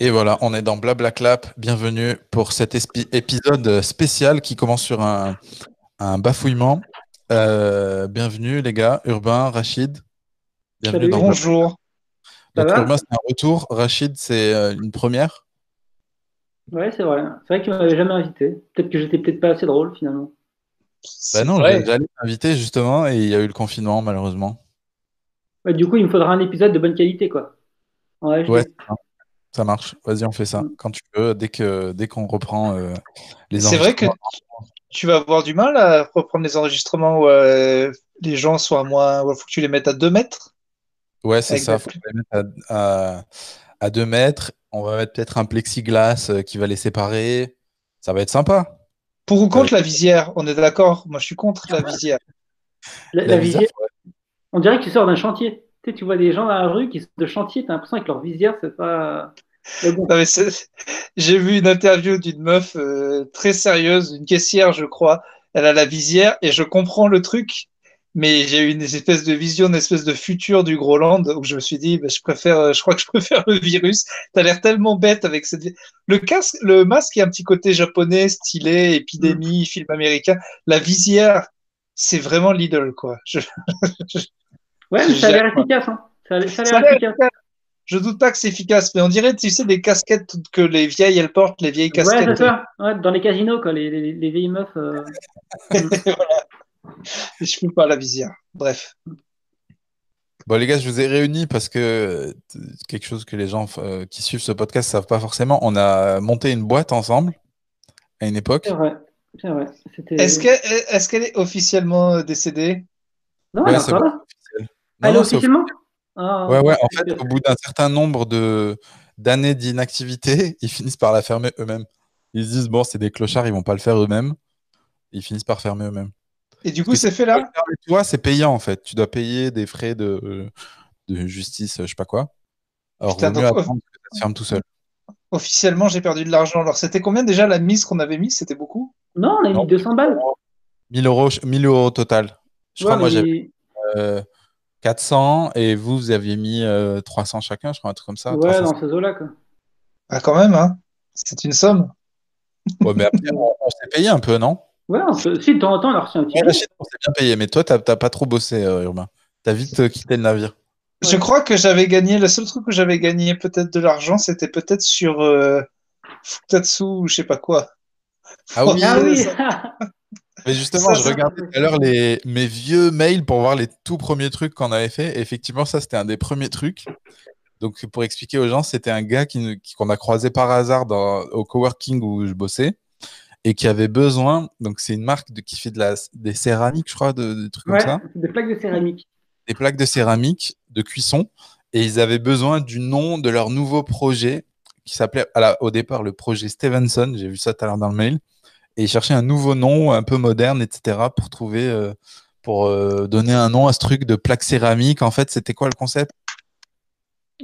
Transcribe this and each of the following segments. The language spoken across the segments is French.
Et voilà, on est dans Blablaclap. Bienvenue pour cet épisode spécial qui commence sur un, bafouillement. Euh, bienvenue les gars, Urbain, Rachid. Bienvenue dans Bonjour. Urbain, c'est un retour. Rachid, c'est euh, une première. Ouais, c'est vrai. C'est vrai qu'il m'avait jamais invité. Peut-être que j'étais peut-être pas assez drôle finalement. Bah non, j'allais t'inviter justement et il y a eu le confinement malheureusement. Du coup, il me faudra un épisode de bonne qualité quoi. Ouais, ça marche. Vas-y, on fait ça mm. quand tu veux, dès que dès qu'on reprend euh, les C'est vrai que tu vas avoir du mal à reprendre les enregistrements où euh, les gens sont à moins. Il faut que tu les mettes à 2 mètres. Ouais, c'est ça. Il faut les mettre à, à, 2 mètres. On va mettre peut-être un plexiglas euh, qui va les séparer. Ça va être sympa. Pour ou contre la visière On est d'accord? Moi, je suis contre la visière. La, visière, on dirait qu'il sort d'un chantier. Tu, vois des gens dans la rue qui sont de chantier, tu as l'impression que leur visière, c'est pas. J'ai vu une interview d'une meuf euh, très sérieuse, une caissière, je crois. Elle a la visière et je comprends le truc, mais j'ai eu une espèce de vision, une espèce de futur du Groland où je me suis dit, bah, je préfère, euh, je crois que je préfère le virus. T'as l'air tellement bête avec cette. Le casque, le masque, il y a un petit côté japonais, stylé, épidémie, mm. film américain. La visière, c'est vraiment l'idole, quoi. Ouais, mais ça a l'air efficace. Hein. Ça a, l'air efficace. Je doute pas que c'est efficace, mais on dirait, tu sais, des casquettes que les vieilles, elles portent, les vieilles casquettes. Ouais, c'est ça. Ouais, dans les casinos, quoi, les, les, les vieilles meufs. Euh... voilà. Je ne pas la visière. Bref. Bon, les gars, je vous ai réunis parce que euh, quelque chose que les gens euh, qui suivent ce podcast ne savent pas forcément. On a monté une boîte ensemble à une époque. C'est vrai. vrai. Est-ce qu'elle est, officiellement euh, décédée? Non, elle est pas officiellement ah, Ouais, ouais. En fait, au bout d'un certain nombre de d'années d'inactivité, ils finissent par la fermer eux-mêmes. Ils se disent, bon, c'est des clochards, ils vont pas le faire eux-mêmes. Ils finissent par fermer eux-mêmes. Et du coup, c'est fait là Toi, c'est payant en fait. Tu dois payer des frais de, de justice, je sais pas quoi. Alors, Putain, mieux attendre que ça se ferme tout seul. Officiellement, j'ai perdu de l'argent. Alors, c'était combien déjà la mise qu'on avait mise? C'était beaucoup? Non, on a mis 200 balles. 1000 euros, 1000 euros total. Je crois, moi, j'avais 400 euh, et vous, vous aviez mis 300 euh, chacun, je crois, un truc comme ça. Ouais, dans ces eaux-là. Ah, quand même, hein C'est une somme. Ouais, mais après, on s'est payé un peu, non? Ouais, si de temps en temps, on a reçu un petit peu. on s'est bien payé, mais toi, t'as pas trop bossé, euh, Urbain. T'as vite euh, quitté le navire. Je crois que j'avais gagné, le seul truc que j'avais gagné peut-être de l'argent, c'était peut-être sur euh, Futatsu ou je sais pas quoi. Ah oui, ah oui. Mais justement, je regardais tout à l'heure les... mes vieux mails pour voir les tout premiers trucs qu'on avait fait. effectivement, ça, c'était un des premiers trucs. Donc, pour expliquer aux gens, c'était un gars qu'on qui, a croisé par hasard dans, au coworking où je bossais et qui avait besoin, donc c'est une marque de, qui fait de la, des céramiques, je crois, de, trucs comme ça. Des plaques de céramique. Des plaques de céramique de cuisson. Et ils avaient besoin du nom de leur nouveau projet qui s'appelait au départ le projet Stevenson. J'ai vu ça tout à l'heure dans le mail. Et ils cherchaient un nouveau nom un peu moderne, etc. pour trouver, euh, pour euh, donner un nom à ce truc de plaque céramique. En fait, c'était quoi le concept?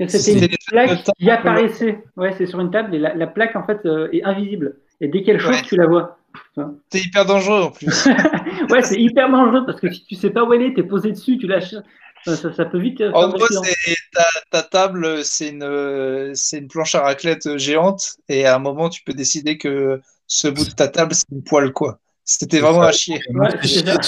C'était une plaque qui apparaissait. Ouais, c'est sur une table et la, plaque en fait euh, est invisible. Et dès qu'elle chauffe, tu la vois. C'est hyper dangereux en plus. ouais, c'est hyper dangereux parce que si tu sais pas où elle est, tu es posé dessus, tu lâches. Ça, peut vite. En gros, ta, ta, table, c'est une, c'est une planche à raclette géante et à un moment, tu peux décider que ce bout de ta table, c'est une poêle, quoi. C'était vraiment à chier. Ouais, tu l'as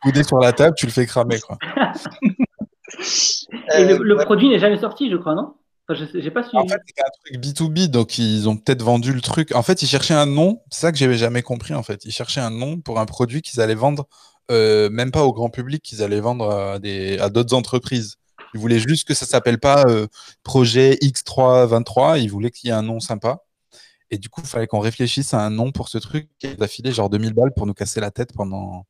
coudé sur la table, tu le fais cramer, quoi. et le, euh, produit n'est jamais sorti, je crois, non? J'ai pas En fait, c'était un truc B2B, donc ils ont peut-être vendu le truc. En fait, ils cherchaient un nom, c'est ça que j'avais jamais compris en fait. Ils cherchaient un nom pour un produit qu'ils allaient vendre, euh, même pas au grand public, qu'ils allaient vendre à, des, à d'autres entreprises. Ils voulaient juste que ça s'appelle pas euh, projet X323, ils voulaient qu'il y ait un nom sympa. Et du coup, il fallait qu'on réfléchisse à un nom pour ce truc. Ils a filé genre 2000 balles pour nous casser la tête pendant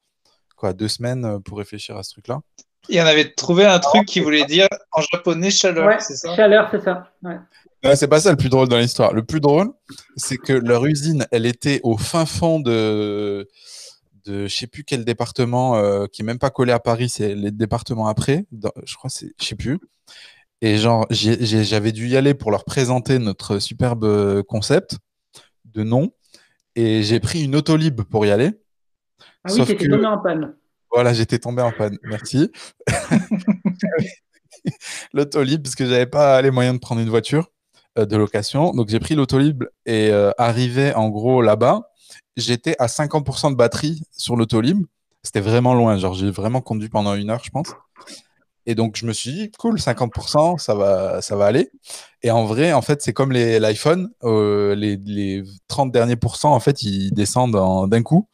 quoi, deux semaines euh, pour réfléchir à ce truc-là. Et on avait trouvé un truc qui voulait dire en japonais chaleur, c'est ça? Chaleur, c'est ça. Ouais. c'est pas ça le plus drôle dans l'histoire. Le plus drôle, c'est que leur usine, elle était au fin fond de, de je sais plus quel département, euh, qui est même pas collé à Paris, c'est les départements après. je crois c'est, je sais plus. Et genre, j'avais dû y aller pour leur présenter notre superbe concept de nom. Et j'ai pris une autolib pour y aller. Ah oui, t'étais tombé en panne. Voilà, j'étais tombé en panne. Merci. l'autolib parce que j'avais pas les moyens de prendre une voiture euh, de location. Donc j'ai pris l'autolib et euh, arrivé en gros là-bas, j'étais à 50% de batterie sur l'autolib. C'était vraiment loin, genre j'ai vraiment conduit pendant une heure, je pense. Et donc je me suis dit, cool, 50%, ça va, ça va aller. Et en vrai, en fait, c'est comme l'iPhone, euh, les, les 30 derniers pourcents, en fait, ils descendent d'un coup.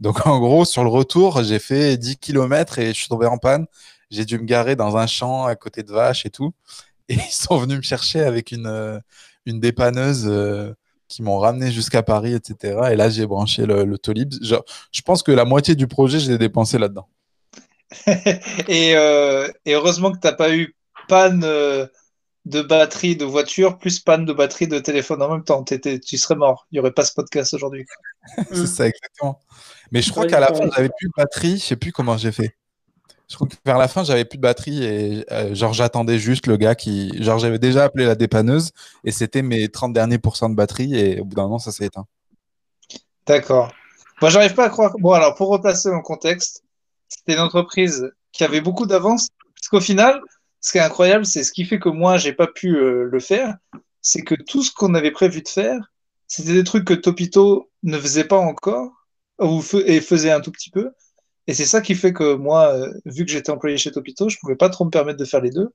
Donc en gros, sur le retour, j'ai fait 10 km et je suis tombé en panne. J'ai dû me garer dans un champ à côté de vaches et tout. Et ils sont venus me chercher avec une, euh, une dépanneuse euh, qui m'ont ramené jusqu'à Paris, etc. Et là, j'ai branché le, Tolib. je pense que la moitié du projet, je l'ai dépensé là-dedans. et, euh, et, heureusement que tu n'as pas eu panne de batterie de voiture plus panne de batterie de téléphone en même temps. tu serais mort. Il n'y aurait pas ce podcast aujourd'hui. c'est ça, exactement. Mais je crois qu'à la fin, j'avais plus de batterie. Je sais plus comment j'ai fait. Je crois que vers la fin, j'avais plus de batterie et euh, genre j'attendais juste le gars qui. Genre j'avais déjà appelé la dépanneuse et c'était mes 30 derniers pourcents de batterie et au bout d'un moment, ça s'est éteint. D'accord. Moi, j'arrive pas à croire. Bon, alors pour replacer mon contexte, c'était une entreprise qui avait beaucoup d'avance parce qu'au final, ce qui est incroyable, c'est ce qui fait que moi, j'ai pas pu euh, le faire, c'est que tout ce qu'on avait prévu de faire, c'était des trucs que Topito ne faisait pas encore ou et faisait un tout petit peu. Et c'est ça qui fait que moi, euh, vu que j'étais employé chez Topito, je pouvais pas trop me permettre de faire les deux.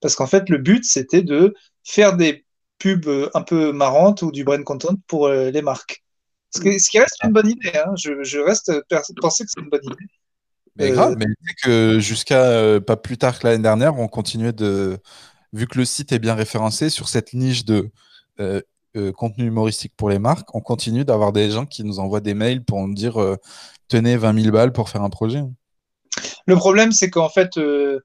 Parce qu'en fait, le but, c'était de faire des pubs euh, un peu marrantes ou du brand content pour les marques. Ce qui, ce qui, reste une bonne idée. Hein. Je, je, reste penser que c'est une bonne idée. Mais grave, mais que jusqu'à pas plus tard que l'année dernière, on continuait de. Vu que le site est bien référencé sur cette niche de contenu humoristique pour les marques, on continue d'avoir des gens qui nous envoient des mails pour nous dire tenez 20 000 balles pour faire un projet. Le problème, c'est qu'en fait, euh,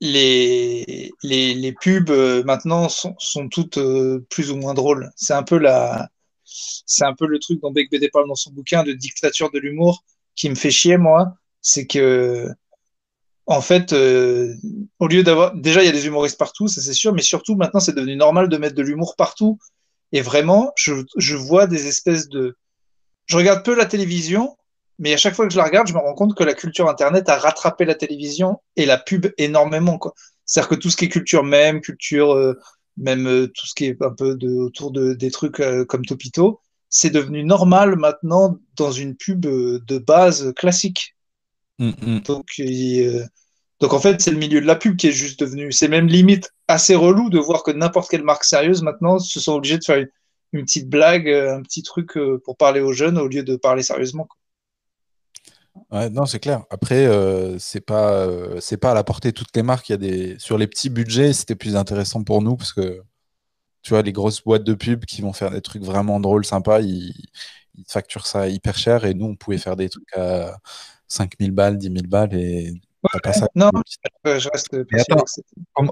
les, les, pubs euh, maintenant sont, toutes euh, plus ou moins drôles. C'est un peu la, c'est un peu le truc dont Beck BD parle dans son bouquin de dictature de l'humour qui me fait chier moi. C'est que en fait, au lieu d'avoir, déjà il y a des humoristes partout, ça c'est sûr, mais surtout maintenant c'est devenu normal de mettre de l'humour partout. Et vraiment, je, vois des espèces de je regarde peu la télévision, mais à chaque fois que je la regarde, je me rends compte que la culture Internet a rattrapé la télévision et la pub énormément. C'est-à-dire que tout ce qui est culture même, culture, euh, même euh, tout ce qui est un peu autour de, des trucs euh, comme Topito, c'est devenu normal maintenant dans une pub de base classique. Mm, mm. Donc, donc en fait, c'est le milieu de la pub qui est juste devenu. C'est même limite assez relou de voir que n'importe quelle marque sérieuse maintenant se sont obligés de faire une, une petite blague, euh, un petit truc euh, pour parler aux jeunes au lieu de parler sérieusement. Ouais, non, c'est clair. Après, euh, c'est pas, c'est pas à la portée de toutes les marques. Il y a des sur les petits budgets, c'était plus intéressant pour nous parce que tu vois les grosses boîtes de pub qui vont faire des trucs vraiment drôles, sympas, ils, facturent ça hyper cher et nous on pouvait faire des trucs à 5000 balles, 10 000 balles et pas ça. Non, je reste.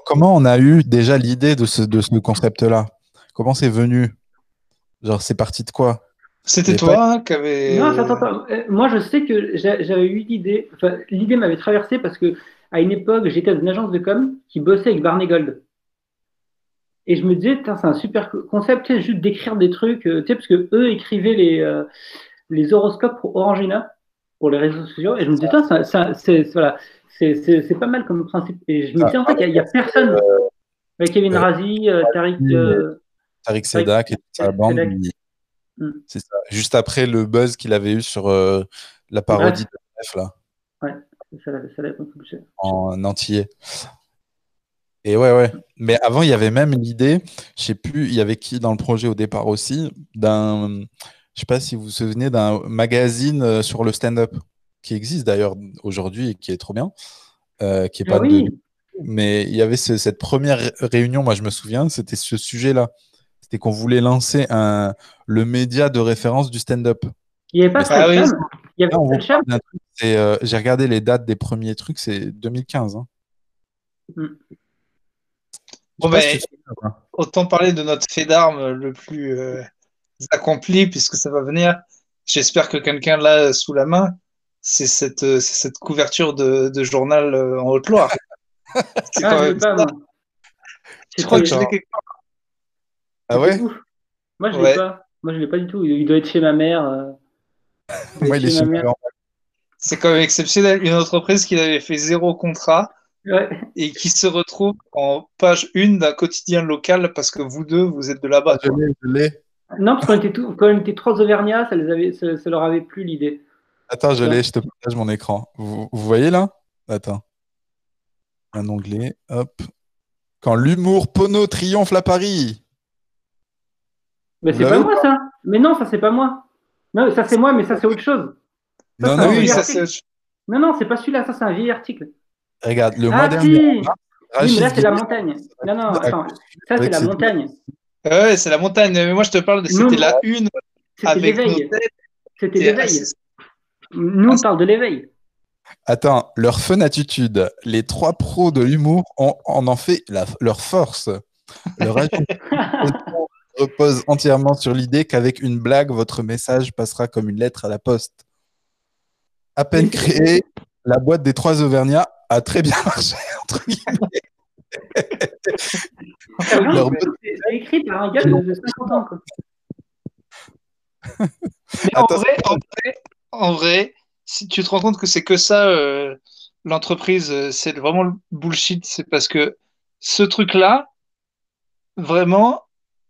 comment on a eu déjà l'idée de ce, de ce concept-là? Comment c'est venu? Genre, c'est parti de quoi? C'était toi qui avais. Non, attends, attends. Euh, moi, je sais que j'avais eu l'idée. Enfin, l'idée m'avait traversé parce que à une époque, j'étais dans une agence de com qui bossait avec Barney Gold. Et je me disais, c'est un super concept, tu sais, juste d'écrire des trucs, euh, tu sais, parce que eux écrivaient les, euh, les horoscopes pour Orangina, pour les réseaux sociaux. Et je me disais, ça, c'est voilà, c'est pas mal comme principe. Et je me disais, en fait, il n'y a, personne. Avec Kevin Razi, Tariq. Tariq Sedak et toute sa bande. Mm. C'est ça. Juste après le buzz qu'il avait eu sur euh, la parodie de F là. Ouais, ça l'avait En entier. Et ouais, ouais. Mais avant, il y avait même l'idée, je sais plus, il y avait qui dans le projet au départ aussi, d'un, je sais pas si vous vous souvenez, d'un magazine euh, sur le stand-up, qui existe d'ailleurs aujourd'hui et qui est trop bien, euh, qui est ah pas de... Mais il y avait cette première réunion, moi je me souviens, c'était ce sujet-là c'était qu'on voulait lancer un, le média de référence du stand-up. Il n'y avait pas ça. Il y avait euh, J'ai regardé les dates des premiers trucs, c'est 2015. Hein. Mm. Bon, ben, autant parler de notre fait d'armes le plus euh, accompli, puisque ça va venir. J'espère que quelqu'un l'a sous la main. C'est cette, euh, cette couverture de, de journal en Haute-Loire. c'est ah, même pas, Je crois que je l'ai quelque part ah ouais Moi, je ne l'ai pas. Moi, je l'ai pas du tout. Il doit être chez ma mère. Euh. Moi, il est chez ma mère. C'est quand même exceptionnel. Une entreprise qui avait fait zéro contrat Ouais. et qui se retrouve en page 1 d'un quotidien local parce que vous deux, vous êtes de là-bas. Je l'ai, je l'ai. Non, parce qu'on était, tout- quand on était trois Auvergnats, ça, les avait, ça, ça leur avait plu l'idée. Attends, je l'ai, je te partage mon écran. Vous, vous voyez là? Attends. Un onglet, hop. Quand l'humour pono triomphe à Paris. Mais c'est pas moi ça? Mais non, ça c'est pas moi. Non, ça c'est moi, mais ça c'est autre chose. Ça, Non, non, oui, ça, c'est- Non, non, c'est pas celui-là, ça c'est un vieil article. regarde, le mois ah dernier. Oui, Rachid mais là c'est la montagne. Non, non, attends. Ça c'est la montagne. Ouais, c'est la montagne. Mais moi, je te parle de. C'était la une C'était avec nos l'éveil. têtes. C'était l'éveil. Nous on parle de l'éveil. Attends, leur fun attitude. Les trois pros de l'humour ont, en ont fait la- leur force. Leur repose entièrement sur l'idée qu'avec une blague, votre message passera comme une lettre à la poste. À peine créée, la boîte des trois Auvergnats a très bien marché, entre guillemets. C'est c'est écrit par un gars de, de 50 ans. Quoi. Mais en vrai, en vrai, en vrai, si tu te rends compte que c'est que ça, euh, l'entreprise, euh, c'est vraiment le bullshit. C'est parce que ce truc-là, vraiment,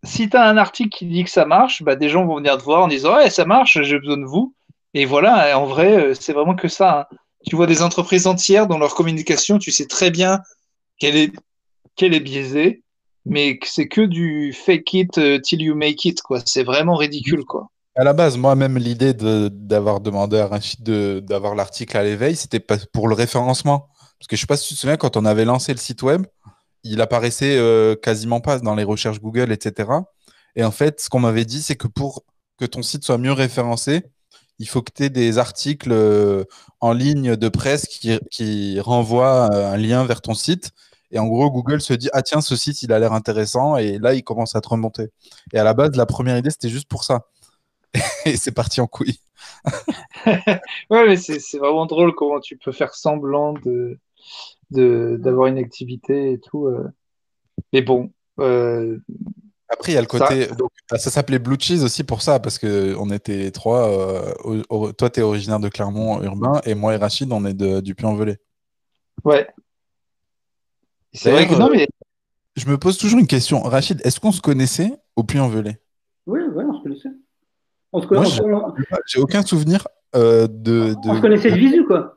si tu as un article qui dit que ça marche, bah, des gens vont venir te voir en disant Ouais, ça marche, j'ai besoin de vous. Et voilà, et en vrai, euh, c'est vraiment que ça. hein. Tu vois des entreprises entières dans leur communication, tu sais très bien qu'elle est, qu'elle est biaisée, mais c'est que du fake it euh, till you make it, quoi. C'est vraiment ridicule, quoi. À la base, moi-même, l'idée d'avoir demandé à Rachid d'avoir l'article à l'éveil, c'était pour le référencement. Parce que je sais pas si tu te souviens, quand on avait lancé le site web, il apparaissait euh, quasiment pas dans les recherches Google, etc. Et en fait, ce qu'on m'avait dit, c'est que pour que ton site soit mieux référencé, il faut que tu aies des articles euh, en ligne de presse qui, qui renvoient un lien vers ton site. Et en gros, Google se dit, ah tiens, ce site, il a l'air intéressant. Et là, il commence à te remonter. Et à la base, la première idée, c'était juste pour ça. Et c'est parti en couille. Ouais, mais c'est vraiment drôle comment tu peux faire semblant de de- d'avoir une activité et tout. euh. Mais bon, euh, Après, il y a le Ça- côté. donc, ça s'appelait Blue Cheese aussi pour ça, parce qu'on était les trois. euh, au- au- toi, tu es originaire de Clermont urbain, et moi et Rachid, on est de, du Puy-en-Velay. ouais. C'est vrai que non, mais Je me pose toujours une question. Rachid, est-ce qu'on se connaissait au Puy-en-Velay? Oui, ouais, on se connaissait. On se, conna- Moi, on- on- J'ai aucun souvenir euh, de, de- on se connaissait de visu, quoi.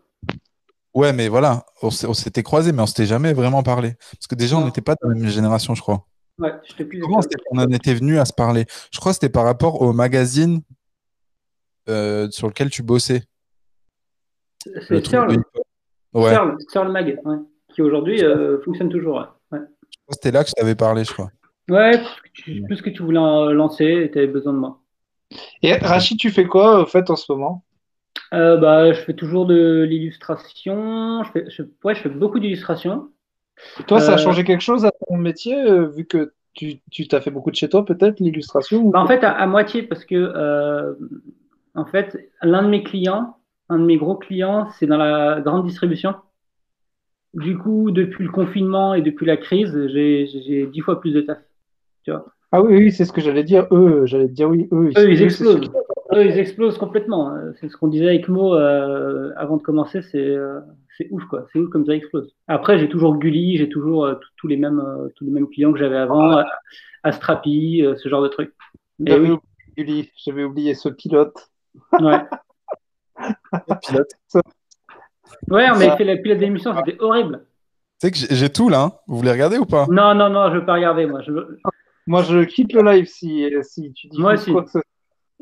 Ouais, mais voilà, on s'était croisés, mais on s'était jamais vraiment parlé. Parce que déjà, on n'était pas de la même génération, je crois. Ouais, j'étais plus Comment c'était- on en était venu à se parler? Je crois que c'était par rapport au magazine euh, sur lequel tu bossais. Le C'est hip-hop. Ouais, Searle Mag, ouais, qui aujourd'hui euh, fonctionne toujours. Ouais. Ouais. c'était là que je t'avais parlé, je crois. Ouais, plus que tu, plus que tu voulais en lancer et tu avais besoin de moi. et Rachid, tu fais quoi au fait en ce moment? Euh, bah, je fais toujours de l'illustration. Je fais, je, ouais, je fais beaucoup d'illustrations. Toi, ça a Euh, changé quelque chose à ton métier, euh, vu que tu tu t'as fait beaucoup de chez toi, peut-être l'illustration? ou Bah, en fait, à, à moitié, parce que euh, en fait, l'un de mes clients, un de mes gros clients, c'est dans la grande distribution. Du coup, depuis le confinement et depuis la crise, j'ai dix fois plus de taf. Ah oui, oui, c'est ce que j'allais dire. Eux, j'allais dire oui, eux, Eux, ils explosent. qui- Eux, ils explosent complètement. C'est ce qu'on disait avec Mo euh, avant de commencer. C'est euh, c'est ouf, quoi. C'est ouf comme ça explose. Après, j'ai toujours Gulli, j'ai toujours euh, tous- les mêmes euh, tous les mêmes clients que j'avais avant, Astrapi, euh, ce genre de trucs. J'avais oui, oublié, Gulli, j'avais oublié ce pilote. ouais. Pilote. Ouais, on avait fait la pilote d'émission, c'était horrible. Tu sais que j'ai tout là, hein. Vous voulez regarder ou pas? Non, non, non, je veux pas regarder, moi. Je, Moi, je quitte le live si, si tu dis Moi aussi. quoi que ce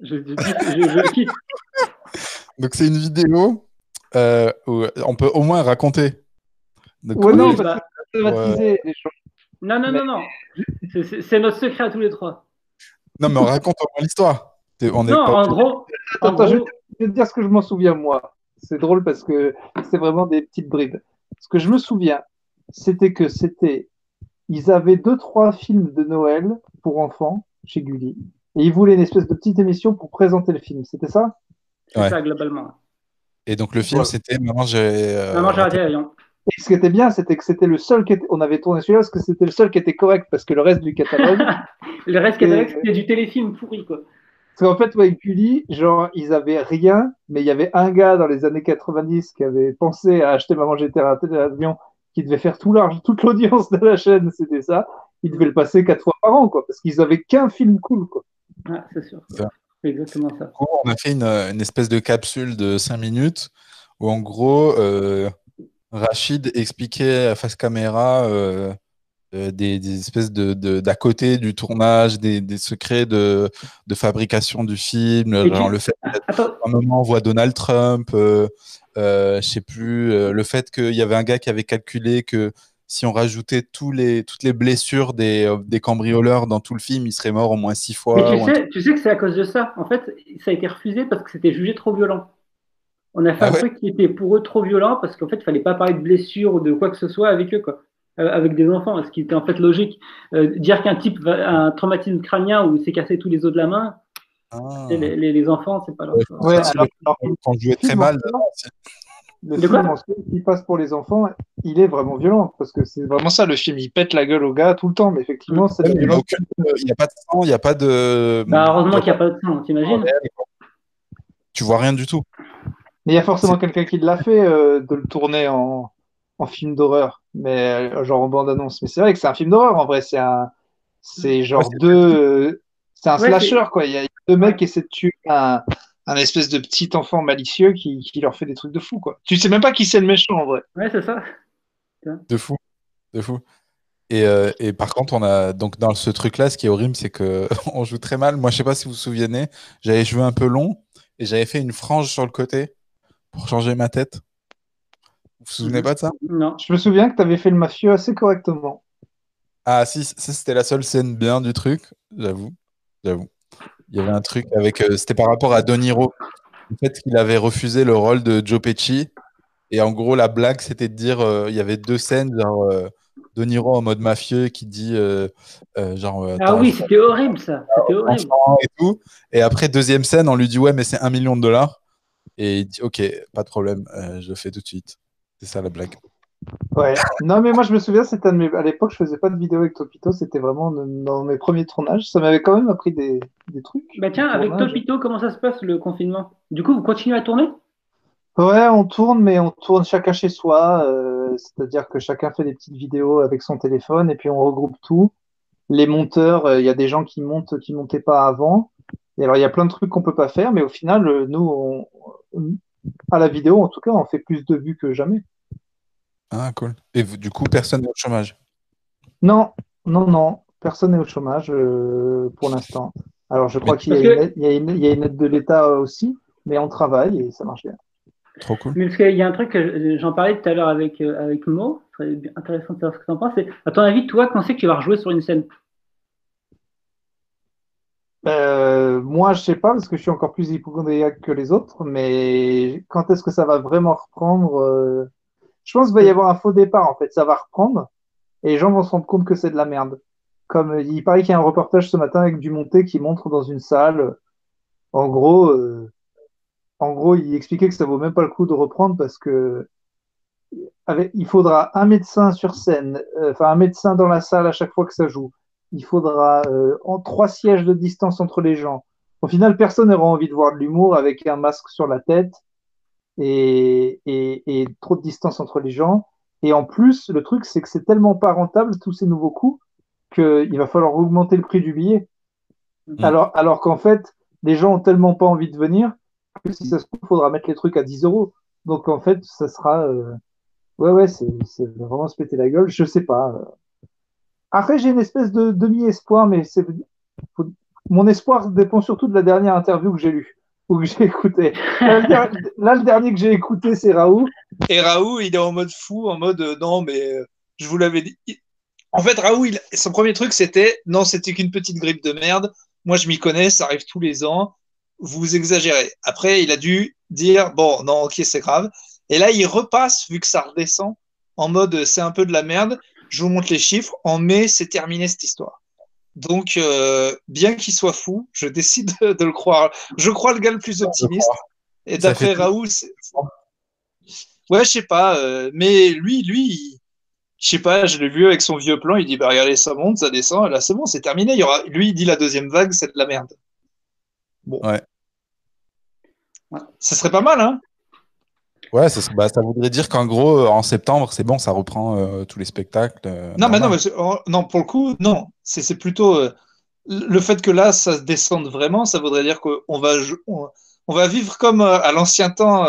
je, je, je- je quitte. Donc c'est une vidéo euh, où on peut au moins raconter. Donc, Ouais, on non, est- parce bah, les non, non, non, non. C'est- notre secret à tous les trois. non, mais on raconte au moins l'histoire. T'es- On est Non, pas en obligé- gros, en Attends, je- gros, Je vais te dire ce que je m'en souviens, moi. C'est drôle parce que c'est vraiment des petites bribes. Ce que je me souviens, c'était que c'était. Ils avaient deux, trois films de Noël pour enfants chez Gulli. Et ils voulaient une espèce de petite émission pour présenter le film. C'était ça? c'est Ouais. ça globalement. Et donc le film, Ouais. c'était Maman, j'ai. euh, Maman, j'ai raté l'avion. Et ce qui était bien, c'était que c'était le seul qui était... On avait tourné celui-là parce que c'était le seul qui était correct parce que le reste du catalogue. Le reste qui Et- était c'était du téléfilm pourri, quoi. Parce qu'en fait, ouais, Gulli, genre, ils avaient rien, mais il y avait un gars dans les années 90 qui avait pensé à acheter Maman j'étais raté l'avion, qui devait faire tout l'argent, toute l'audience de la chaîne, c'était ça. Ils devaient le passer quatre fois par an, quoi, parce qu'ils avaient qu'un film cool, quoi. Ah, c'est sûr. Ça. C'est exactement ça. On a fait une, une espèce de capsule de 5 minutes où, en gros, euh, Rachid expliquait face caméra euh, euh, des, des espèces de, d'à côté du tournage, des, des secrets de, de fabrication du film, genre le fait Attends, un moment on voit Donald Trump, euh, euh, je sais plus, euh, le fait qu'il y avait un gars qui avait calculé que si on rajoutait tous les, toutes les blessures des, des cambrioleurs dans tout le film, il serait mort au moins six fois. mais tu sais, tu sais que c'est à cause de ça. En fait, ça a été refusé parce que c'était jugé trop violent. On a fait Ah un ouais? truc qui était pour eux trop violent parce qu'en fait, il fallait pas parler de blessures ou de quoi que ce soit avec eux, quoi. Euh, avec des enfants, ce qui était en fait logique. Euh, dire qu'un type va- a un traumatisme crânien ou s'est cassé tous les os de la main, Ah. les, les- les enfants, c'est pas leur Ouais. choix. Ouais, alors, Quand on jouait très mal. le De film qui passe pour les enfants, il est vraiment violent, parce que c'est vraiment ça, le film, il pète la gueule au gars tout le temps, mais effectivement, c'est il n'y a, y a pas de sang, il n'y a pas de. Bah, heureusement qu'il n'y a pas de sang, t'imagines Tu vois rien du tout. Mais il y a forcément quelqu'un qui l'a fait, euh, de le tourner en, en film d'horreur, mais euh, genre en bande-annonce. Mais c'est vrai que c'est un film d'horreur, en vrai, c'est un, c'est genre Ouais, deux, c'est un Ouais, slasher, quoi. Il y a deux mecs qui essaient de tuer un, un espèce de petit enfant malicieux qui, qui leur fait des trucs de fou, quoi. Tu sais même pas qui c'est le méchant, en vrai. Ouais, c'est ça. De fou. De fou. Et, euh, et par contre, on a donc dans ce truc-là, ce qui est horrible, c'est que on joue très mal. Moi, je sais pas si vous vous souvenez, j'avais joué un peu long et j'avais fait une frange sur le côté pour changer ma tête. Vous vous souvenez pas de ça? Non. Je me souviens que tu avais fait le mafieux assez correctement. Ah si, ça c'était la seule scène bien du truc, j'avoue. J'avoue. Il y avait un truc avec, euh, c'était par rapport à De Niro. En fait, il avait refusé le rôle de Joe Pesci. Et en gros, la blague, c'était de dire, euh, il y avait deux scènes, genre euh, De Niro en mode mafieux qui dit, euh, euh, genre, euh, Ah oui, c'était horrible ça. C'était horrible. et tout. Et après, deuxième scène, on lui dit, ouais, mais c'est un million de dollars. Et il dit, ok, pas de problème, euh, je le fais tout de suite. C'est ça la blague. Ouais. Non, mais moi, je me souviens, c'était un de mes... à l'époque, je faisais pas de vidéo avec Topito, c'était vraiment dans mes premiers tournages. Ça m'avait quand même appris des, des trucs. Bah tiens, avec. Topito, comment ça se passe le confinement? Du coup, vous continuez à tourner? Ouais, on tourne, mais on tourne chacun chez soi. euh, c'est-à-dire que chacun fait des petites vidéos avec son téléphone et puis on regroupe tout. Les monteurs, euh, il y a des gens qui montent, qui montaient pas avant. Et alors, il y a plein de trucs qu'on peut pas faire, mais au final, euh, nous, on- à la vidéo, en tout cas, on fait plus de vues que jamais. Ah, cool. Et vous- du coup, personne n'est au chômage? Non, non, non, personne n'est au chômage euh, pour l'instant. Alors, je crois qu'il y a une aide, il y a une, il y a une aide de l'État euh, aussi, mais on travaille et ça marche bien. Trop cool. Mais parce qu'il y a un truc, que j'en parlais tout à l'heure avec, euh, avec Mo, ce serait bien intéressant de savoir ce que tu en penses. À ton avis, toi, quand c'est que tu vas rejouer sur une scène? Euh, moi, je sais pas parce que je suis encore plus hypochondriaque que les autres, mais quand est-ce que ça va vraiment reprendre euh, Je pense qu'il va y avoir un faux départ en fait. Ça va reprendre et les gens vont se rendre compte que c'est de la merde. Comme euh, il paraît qu'il y a un reportage ce matin avec Dumonté qui montre dans une salle, en gros, en gros, il expliquait que ça vaut même pas le coup de reprendre parce que il faudra un médecin sur scène, enfin un médecin dans la salle à chaque fois que ça joue. Il faudra euh, en trois sièges de distance entre les gens. Au final, personne n'aura envie de voir de l'humour avec un masque sur la tête et, et, et trop de distance entre les gens. Et en plus, le truc, c'est que c'est tellement pas rentable, tous ces nouveaux coûts, qu'il va falloir augmenter le prix du billet. Mm. Alors, alors qu'en fait, les gens ont tellement pas envie de venir que si ça se trouve, il faudra mettre les trucs à 10 euros. Donc en fait, ça sera. euh, Ouais, ouais, c'est c'est vraiment se péter la gueule. Je sais pas. Euh. Après, j'ai une espèce de demi-espoir, mais c'est mon espoir dépend surtout de la dernière interview que j'ai lue ou que j'ai écoutée. Là, le der- là, le dernier que j'ai écouté, c'est Raoult. Et Raoult, il est en mode fou, en mode euh, non, mais euh, je vous l'avais dit. Il- En fait, Raoult, il- son premier truc, c'était non, c'était qu'une petite grippe de merde. Moi, je m'y connais, ça arrive tous les ans. Vous exagérez. Après, il a dû dire bon, non, ok, c'est grave. Et là, il repasse, vu que ça redescend, en mode c'est un peu de la merde. Je vous montre les chiffres. En mai, c'est terminé cette histoire. Donc, euh, bien qu'il soit fou, je décide de, de le croire. Je crois le gars le plus optimiste. Et d'après Raoult, c'est- Ouais, je sais pas, euh, mais lui, lui, il- je sais pas, je l'ai vu avec son vieux plan, il dit bah regardez, ça monte, ça descend, là c'est bon, c'est terminé. Il y aura, lui, il dit la deuxième vague, c'est de la merde. Bon. Ouais. Ça serait pas mal, hein Ouais, ça, bah, ça voudrait dire qu'en gros, euh, en septembre, c'est bon, ça reprend euh, tous les spectacles. euh, Non, mais non, mais oh, non, pour le coup, non. C'est plutôt euh, le fait que là, ça se descende vraiment, ça voudrait dire qu'on va, on, on va vivre comme à l'ancien temps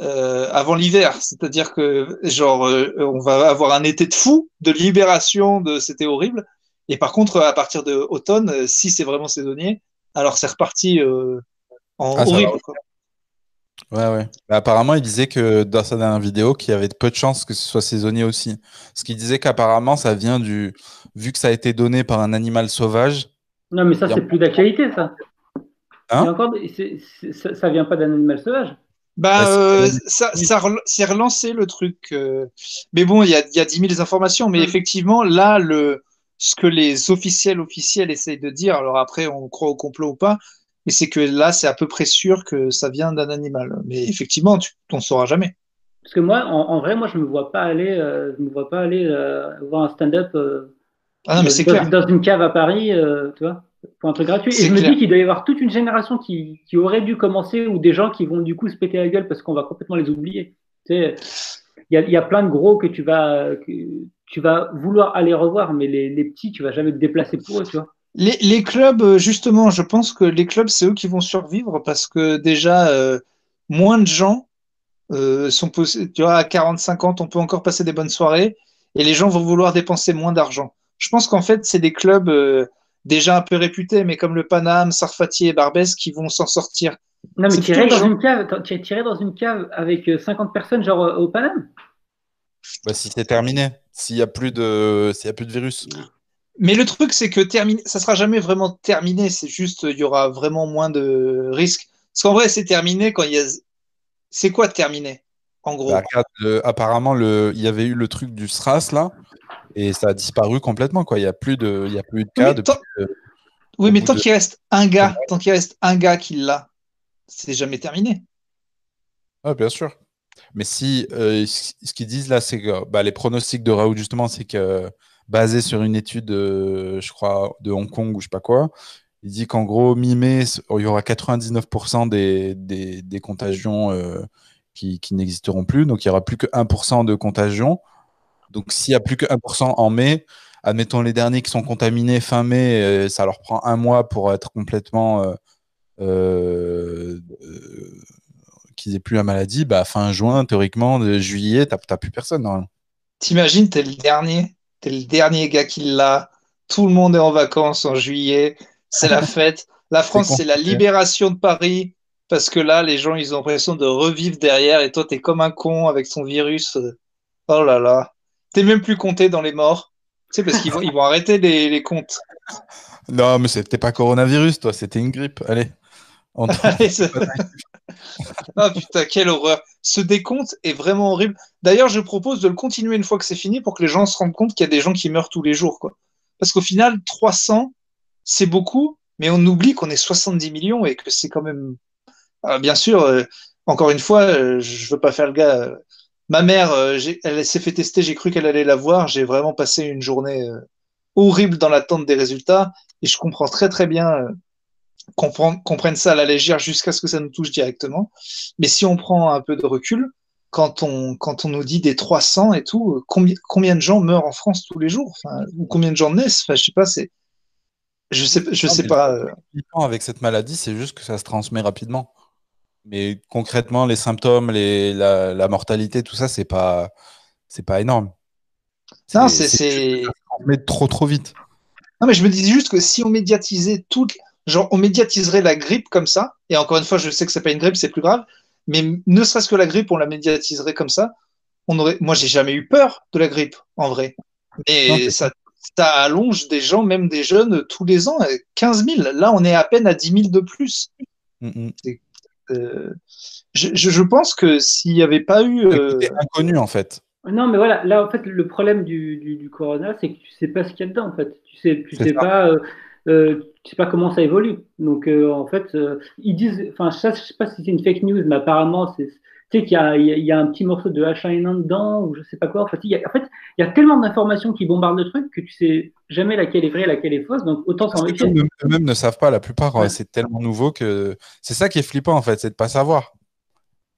avant l'hiver. C'est-à-dire que, genre, on va avoir un été de fou, de libération, de c'était horrible. Et par contre, à partir de automne, si c'est vraiment saisonnier, alors c'est reparti en Ah, horrible. Ouais, ouais. Mais apparemment, il disait que dans sa dernière vidéo, qu'il y avait peu de chances que ce soit saisonnier aussi. Parce qu'il disait qu'apparemment, ça vient du. Vu que ça a été donné par un animal sauvage. Non, mais ça, c'est plus d'actualité, ça. Hein encore ça, ça vient pas d'un animal sauvage. Bah, Bah, c'est- euh, ça, ça c'est relancé le truc. euh. Mais bon, il y a, il y a 10 000 informations. Mais effectivement, là, le, ce que les officiels officiels essayent de dire, alors après, on croit au complot ou pas, mais c'est que là, c'est à peu près sûr que ça vient d'un animal. Mais effectivement, tu t'en sauras jamais. Parce que moi, en, en vrai, moi, je me vois pas aller, euh, je me vois pas aller euh, voir un stand-up euh, Ah dans, une cave à Paris, tu vois, pour un truc gratuit. Et je me dis qu'il doit y avoir toute une génération qui, qui aurait dû commencer ou des gens qui vont du coup se péter la gueule parce qu'on va complètement les oublier. Tu sais, il y y a plein de gros que tu vas, que tu vas vouloir aller revoir, mais les, les petits, tu vas jamais te déplacer pour eux, tu vois. Les, les clubs, euh, justement, je pense que les clubs, c'est eux qui vont survivre parce que déjà, euh, moins de gens euh, sont possédés. Tu vois, à 40-50, on peut encore passer des bonnes soirées et les gens vont vouloir dépenser moins d'argent. Je pense qu'en fait, c'est des clubs euh, déjà un peu réputés, mais comme le Paname, Sarfati et Barbès qui vont s'en sortir. Non, mais tirer dans une cave, tu tirer dans une cave avec euh, 50 personnes, genre au Paname? Bah, si c'est terminé. S'il y a plus de, s'il y a plus de virus. Mais le truc, c'est que terminé, ça sera jamais vraiment terminé. C'est juste, il y aura vraiment moins de risques. Parce qu'en vrai, c'est terminé quand il y a. C'est quoi terminé, en gros? Bah, apparemment, le, il y avait eu le truc du SRAS là, et ça a disparu complètement. Quoi. Il n'y a plus de, il y a plus de Oui, cas. mais depuis, tant- Oui, mais tant de- qu'il reste un gars, tant qu'il reste un gars qui l'a, c'est jamais terminé. Ouais, bien sûr. Mais si euh, ce ce qu'ils disent là, c'est que bah, les pronostics de Raoult, justement, c'est que basé sur une étude, euh, je crois, de Hong Kong ou je sais pas quoi, il dit qu'en gros, mi-mai, il y aura 99% des, des, contagions euh, qui, qui n'existeront plus. Donc, il n'y aura plus que 1% de contagion. Donc, s'il n'y a plus que 1% en mai, admettons les derniers qui sont contaminés fin mai, euh, ça leur prend un mois pour être complètement. qu'ils aient plus la maladie, bah, fin juin, théoriquement, de juillet, t'as t'as plus personne. normalement. T'imagines, t'es le dernier, t'es le dernier gars qui l'a. Tout le monde est en vacances en juillet, c'est la fête. La France, c'est la libération de Paris, parce que là, les gens, ils ont l'impression de revivre derrière, et toi, t'es comme un con avec ton virus. Oh là là. T'es même plus compté dans les morts. Tu sais, parce qu'ils vont, ils vont arrêter les, les comptes. Non, mais c'était pas coronavirus, toi, c'était une grippe. Allez. Allez, Ah putain, quelle horreur. Ce décompte est vraiment horrible. D'ailleurs, je propose de le continuer une fois que c'est fini pour que les gens se rendent compte qu'il y a des gens qui meurent tous les jours. Quoi. Parce qu'au final, 300, c'est beaucoup, mais on oublie qu'on est 70 millions et que c'est quand même... Ah, bien sûr, euh, encore une fois, euh, je veux pas faire le gars. euh, ma mère, euh, elle s'est fait tester, j'ai cru qu'elle allait l'avoir. J'ai vraiment passé une journée horrible dans l'attente des résultats et je comprends très très bien qu'on prenne, ça à la légère jusqu'à ce que ça nous touche directement. Mais si on prend un peu de recul, quand on, quand on nous dit des 300 et tout, euh, combien, combien de gens meurent en France tous les jours? Enfin, Ou combien de gens naissent? Enfin, Je sais pas, c'est. Je sais, je sais pas. euh, avec cette maladie, c'est juste que ça se transmet rapidement. Mais concrètement, les symptômes, les, la, la mortalité, tout ça, c'est pas, c'est pas énorme. Non, c'est. ça se transmet trop trop vite. Non, mais je me disais juste que si on médiatisait toute. Genre, on médiatiserait la grippe comme ça, et encore une fois, je sais que c'est pas une grippe, c'est plus grave, mais ne serait-ce que la grippe, on la médiatiserait comme ça. On aurait... Moi, j'ai jamais eu peur de la grippe, en vrai. Mais ça, ça allonge des gens, même des jeunes, tous les ans, euh, 15 000. Là, on est à peine à 10 000 de plus. Mm, mm. Euh, je, pense que s'il n'y avait pas eu. euh, C'est inconnu en fait. Non, mais voilà, là, en fait, le problème du, du, du corona, c'est que tu sais pas ce qu'il y a dedans, en fait. Tu sais, tu sais ça. pas, euh, euh, tu sais pas comment ça évolue. Donc, euh, en fait, euh, ils disent, enfin, je sais, je sais pas si c'est une fake news, mais apparemment, c'est, tu sais qu'il y a, il y y a un petit morceau de H1N1 dedans, ou je sais pas quoi. En fait, il y a, en fait, il y a tellement d'informations qui bombardent le truc que tu sais jamais laquelle est vraie, laquelle est fausse. Donc, autant s'en méfier. eux-mêmes ne savent pas, la plupart, Ouais. c'est tellement nouveau que c'est ça qui est flippant en fait, c'est de pas savoir.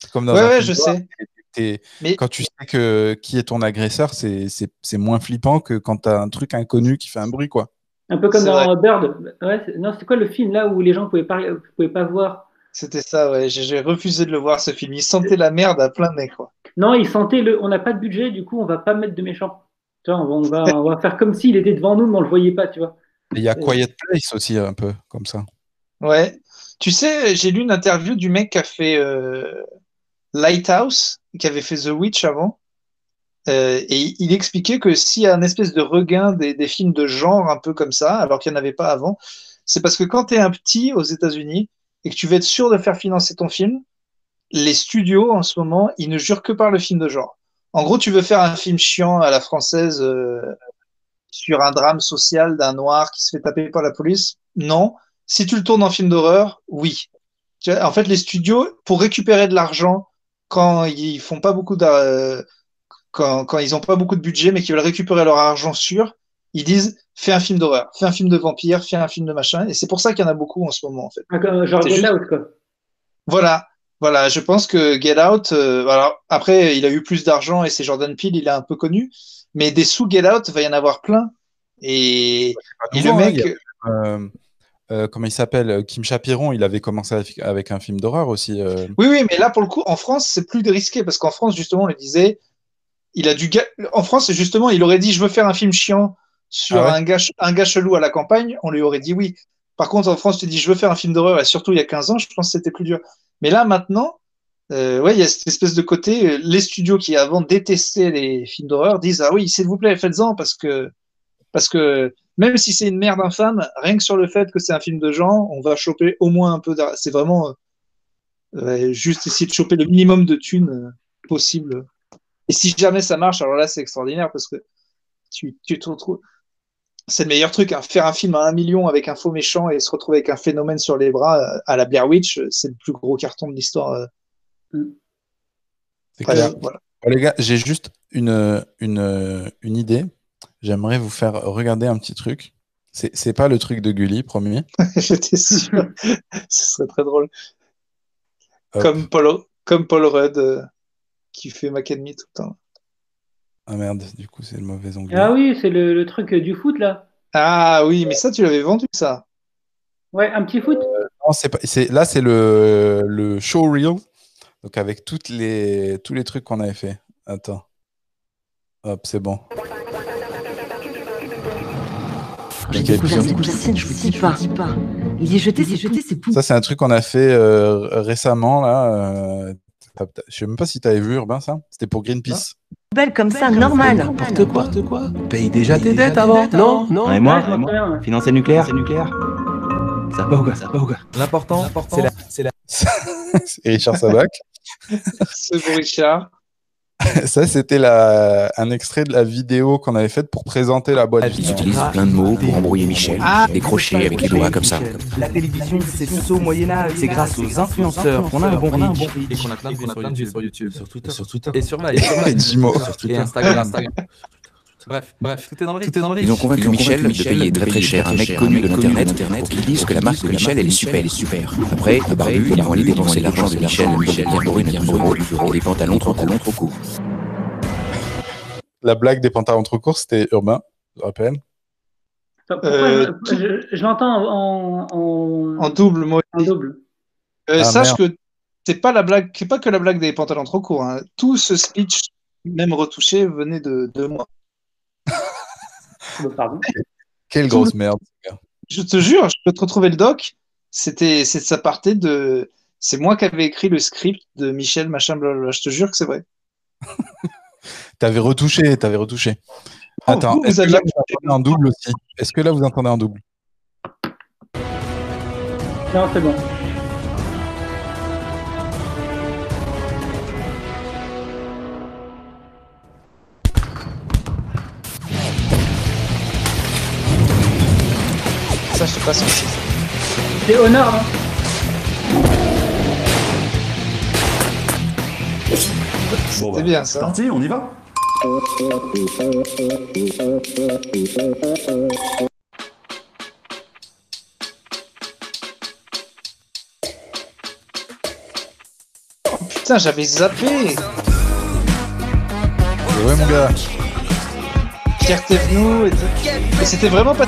C'est Comme dans Ouais, ouais, je sais. t'es- Mais Quand tu sais que qui est ton agresseur, c'est c'est- c'est moins flippant que quand t'as un truc inconnu qui fait un bruit, quoi. Un peu comme dans Bird. Ouais, non, c'est quoi le film là où les gens pouvaient pas, pouvaient pas voir? C'était ça, ouais. J'ai refusé de le voir, ce film. Il sentait la merde à plein nez, quoi. Non, ils sentaient le. On n'a pas de budget, du coup, on va pas mettre de méchants. Tu vois, on va, on va, on va faire comme s'il était devant nous, mais on le voyait pas, tu vois. Et Il y a Euh. Quiet Place aussi, un peu, comme ça. Ouais. Tu sais, j'ai lu une interview du mec qui a fait euh, Lighthouse, qui avait fait The Witch avant. Euh, et il expliquait que s'il y a un espèce de regain des, films de genre un peu comme ça, alors qu'il n'y en avait pas avant, c'est parce que quand tu es un petit aux États-Unis et que tu veux être sûr de faire financer ton film, les studios en ce moment, ils ne jurent que par le film de genre. En gros, tu veux faire un film chiant à la française euh, sur un drame social d'un noir qui se fait taper par la police? Non. Si tu le tournes en film d'horreur, oui. En fait, les studios, pour récupérer de l'argent quand ils font pas beaucoup de, quand, quand ils ont pas beaucoup de budget, mais qu'ils veulent récupérer leur argent sûr, ils disent fais un film d'horreur, fais un film de vampire, fais un film de machin. Et c'est pour ça qu'il y en a beaucoup en ce moment, en fait. Ah, Genre Get juste- Out, quoi. Voilà, voilà. Je pense que Get Out. euh, alors après, il a eu plus d'argent et c'est Jordan Peele, il est un peu connu, mais des sous Get Out, va y en avoir plein. Et, et le hein, mec, il a- euh, euh, comment il s'appelle Kim Chapiron, il avait commencé avec, un film d'horreur aussi. euh. Oui, oui, mais là, pour le coup, en France, c'est plus risqué parce qu'en France, justement, on le disait, il a ga- En France, justement, il aurait dit je veux faire un film chiant sur Ah ouais un, gars, ch- un gars chelou à la campagne, on lui aurait dit oui. Par contre, en France, tu dis je veux faire un film d'horreur, et surtout il y a 15 ans, je pense que c'était plus dur. Mais là, maintenant, euh, ouais, il y a cette espèce de côté, euh, les studios qui avant détestaient les films d'horreur disent ah oui, s'il vous plaît, faites-en parce que, parce que même si c'est une merde infâme, rien que sur le fait que c'est un film de genre, on va choper au moins un peu. C'est vraiment. euh, juste essayer de choper le minimum de thunes possible. Et si jamais ça marche, alors là, c'est extraordinaire parce que tu, tu te retrouves. C'est le meilleur truc. hein. Faire un film à un million avec un faux méchant et se retrouver avec un phénomène sur les bras euh, à la Blair Witch, euh, c'est le plus gros carton de l'histoire. euh. C'est Bref, clair. voilà. Bon, les gars, j'ai juste une, une, une idée. J'aimerais vous faire regarder un petit truc. C'est c'est pas le truc de Gulli, promis. J'étais sûr. Ce serait très drôle. Hop. Comme Paul, comme Paul Rudd euh, qui fait McEnemy tout le temps. Ah merde, du coup, c'est le mauvais onglet. Ah oui, c'est le, le truc euh, du foot, là. Ah oui, mais ça, tu l'avais vendu, ça. Ouais, un petit foot. Non, c'est pas, c'est, là, c'est le, le showreel. Donc, avec toutes les, tous les trucs qu'on avait fait. Attends. Hop, c'est bon. Découvert cette piscine, je vous dis pas. Il est jeté, c'est jeté, c'est Ça, c'est un truc qu'on a fait euh, récemment. Là, euh, je sais même pas si tu avais vu, Urbain, ça. C'était pour Greenpeace. poubelle comme ça, normal. N'importe quoi, n'importe quoi. Paye déjà tes dettes avant, non Non. Ouais, moi, financer nucléaire. nucléaire. Ça va ou quoi Ça va ou quoi L'important, c'est la, c'est la. c'est Richard Sabac. C'est pour Richard. ça, c'était la, un extrait de la vidéo qu'on avait faite pour présenter la boîte. La justement. vie. Utilise plein de mots pour embrouiller Michel. Ah, des crochets avec les doigts comme ça. La télévision, c'est au Moyen Âge. C'est grâce aux influenceurs qu'on a un bon reach. Et qu'on a plein de vues sur YouTube, sur Twitter, Sur Twitter. et sur. Jimo. et Instagram. Bref, bref, tout est dans le Tout est dans le Ils ont convaincu Michel de payer très très cher un mec connu de l'internet pour qu'il dise que la marque de Michel elle est super, elle est super. Après, le barbu, ils vont aller dépenser l'argent de Michel, une bière brune, un bureau, et des pantalons trop courts, trop courts. La blague des pantalons trop courts, c'était Urbain, je rappelle. Enfin, pourquoi Euh, je, je- je l'entends en, double, moi. en double. Euh, Ah, sache que c'est pas la blague, c'est pas que la blague des pantalons trop courts. hein. Tout ce speech, même retouché, venait de, de moi. Pardon. Quelle grosse merde. ce gars. Je te jure, je peux te retrouver le doc. C'était, c'est ça partait de, c'est moi qui avais écrit le script de Michel machin blablabla. Je te jure que c'est vrai. T'avais retouché, t'avais retouché. Oh, Attends, vous, vous est-ce que là, vous entendez en double aussi? Est-ce que là, vous entendez en double? Non, c'est bon. Ça, je sais pas si c'est. C'est Honor, non C'était bien ça. Parti, on y va Putain, j'avais zappé. Ouais, mon gars. Pierre Thévenoud et tout. Et c'était vraiment pas.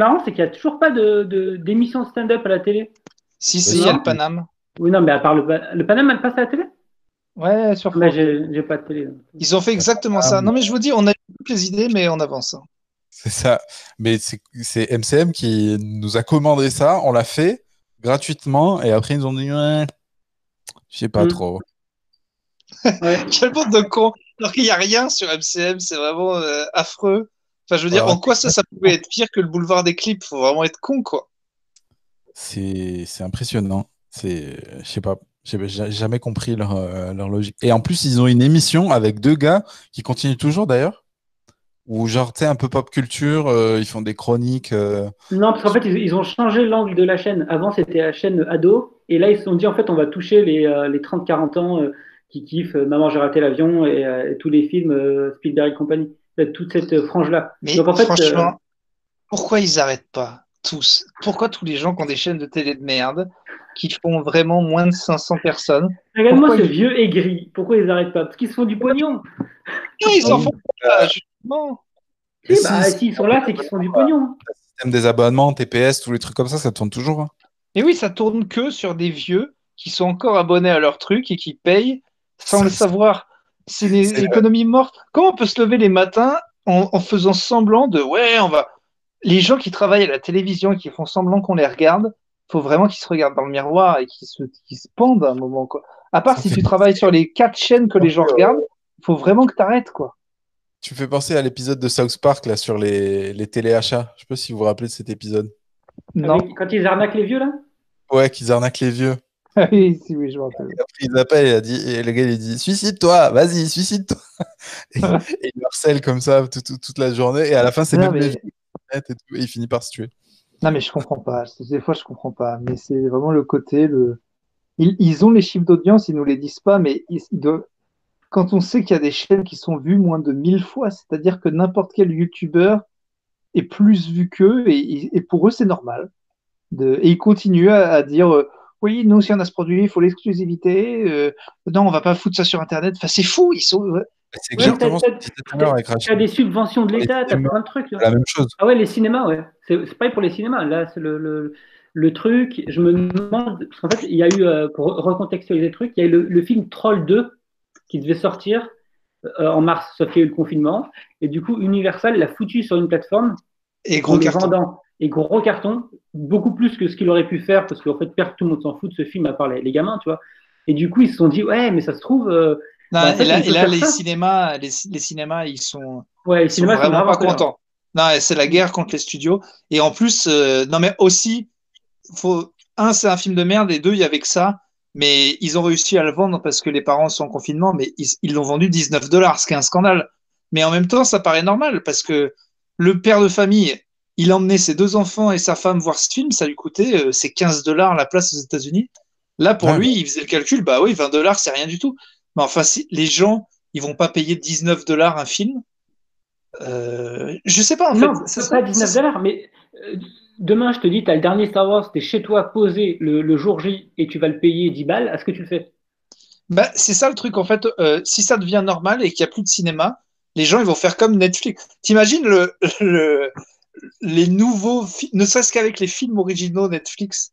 Marrant, c'est qu'il n'y a toujours pas de, de- d'émission stand-up à la télé. Si, si, il y a le Paname. Oui, non, mais à part le, le Paname, elle passe à la télé? Ouais, sur Mais j'ai, pas de télé. Ils ont fait exactement ça. Non, mais je vous dis, on a toutes les idées, mais on avance. C'est ça. Mais c'est MCM qui nous a commandé ça. On l'a fait gratuitement. Et après, ils nous ont dit, ouais, je sais pas Mm. trop. Ouais. Quel bande de cons Alors qu'il n'y a rien sur MCM, c'est vraiment euh, affreux. Enfin, je veux dire, en quoi ça, ça pouvait être pire que le boulevard des clips? Faut vraiment être con, quoi. C'est impressionnant. C'est, je sais pas, j'ai jamais compris leur, euh, leur logique. Et en plus, ils ont une émission avec deux gars qui continuent toujours d'ailleurs. Ou genre, tu sais, un peu pop culture, euh, ils font des chroniques. euh, Non, parce qu'en fait, ils, ils ont changé l'angle de la chaîne. Avant, c'était la chaîne ado. Et là, ils se sont dit, en fait, on va toucher les, euh, les 30-40 ans euh, qui kiffent Maman, j'ai raté l'avion et, euh, et tous les films euh, Spielberg et compagnie. Euh, Toute cette euh, frange-là. Mais Donc, en fait, franchement, euh, pourquoi ils arrêtent pas tous? Pourquoi tous les gens qui ont des chaînes de télé de merde, qui font vraiment moins de 500 personnes regarde-moi ce ils- vieux aigri. Pourquoi ils arrêtent pas? Parce qu'ils se font du pognon. Non, ils s'en font pas, justement. Si, bah, si. s'ils sont là, c'est qu'ils se font du pognon. système des abonnements, TPS, tous les trucs comme ça, ça tourne toujours. hein. Et oui, ça tourne que sur des vieux qui sont encore abonnés à leur truc et qui payent sans Ça, le savoir. C'est une c'est- économie morte. Comment on peut se lever les matins en, en faisant semblant de ouais, on va. Les gens qui travaillent à la télévision et qui font semblant qu'on les regarde, faut vraiment qu'ils se regardent dans le miroir et qu'ils se, pendent à un moment. Quoi. À part Ça si tu travailles sur les quatre chaînes que les gens regardent, faut vraiment que tu arrêtes. Quoi. Tu me fais penser à l'épisode de South Park là sur les, les téléachats. Je sais pas si vous vous rappelez de cet épisode. Non. Avec- quand ils arnaquent les vieux, là? Ouais, qu'ils arnaquent les vieux. Ah oui, si, oui, je me rappelle. Et après, ils appellent et, il a dit, et le gars il dit Suicide-toi, vas-y, suicide-toi. et, et il harcèle comme ça tout- tout- toute la journée. Et à la fin, c'est même mais- les et, tout, et il finit par se tuer. Non, mais je comprends pas. Des fois, je comprends pas. Mais c'est vraiment le côté, le... Ils, ils ont les chiffres d'audience, ils nous les disent pas, mais ils, ils doivent- quand on sait qu'il y a des chaînes qui sont vues moins de 1000 fois, c'est-à-dire que n'importe quel youtubeur est plus vu qu'eux, et, et pour eux, c'est normal. De... Et ils continuent à, à dire, euh, oui, nous, si on a ce produit, il faut l'exclusivité, euh, non, on va pas foutre ça sur Internet. Enfin, c'est fou, ils sont... C'est Ouais, exactement ce Tu as des subventions de l'État, tu as plein de trucs. là. C'est la même chose. Ah ouais, les cinémas, ouais. C'est c'est pareil pour les cinémas. Là, c'est le, le, le truc. Je me demande, parce qu'en fait, il y a eu, euh, pour recontextualiser le truc, il y a eu le, le film Troll 2 qui devait sortir euh, en mars, sauf qu'il y a eu le confinement. Et du coup, Universal l'a foutu sur une plateforme Et en gros carton. vendant. Et gros carton, beaucoup plus que ce qu'il aurait pu faire, parce qu'en fait, perdre tout le monde s'en fout de ce film, à part les, les gamins, tu vois. Et du coup, ils se sont dit, ouais, mais ça se trouve, euh, Non, Bah, et là, et les ça. cinémas, les, les cinémas, ils sont... ouais, les Ils sont cinémas sont vraiment pas colère. contents. Non, c'est la guerre contre les studios. Et en plus, euh, non, mais aussi, faut, un, c'est un film de merde, et deux, il y avait que ça. Mais ils ont réussi à le vendre parce que les parents sont en confinement, mais ils l'ont vendu 19 dollars, ce qui est un scandale. Mais en même temps, ça paraît normal parce que le père de famille, il emmenait ses deux enfants et sa femme voir ce film, ça lui coûtait euh, c'est 15 dollars la place aux États-Unis. Là, pour Ouais. lui, il faisait le calcul, bah oui, 20 dollars, c'est rien du tout. Mais enfin, si les gens, ils vont pas payer 19 dollars un film. Euh, je sais pas, en non, fait. c'est c'est pas ça, 19 c'est- dollars, mais euh, demain, je te dis, tu as le dernier Star Wars, tu es chez toi posé le, le jour J et tu vas le payer 10 balles, est-ce que tu le fais Bah, c'est ça le truc, en fait. euh, si ça devient normal et qu'il n'y a plus de cinéma, les gens, ils vont faire comme Netflix. T'imagines le, le, les nouveaux films, ne serait-ce qu'avec les films originaux Netflix,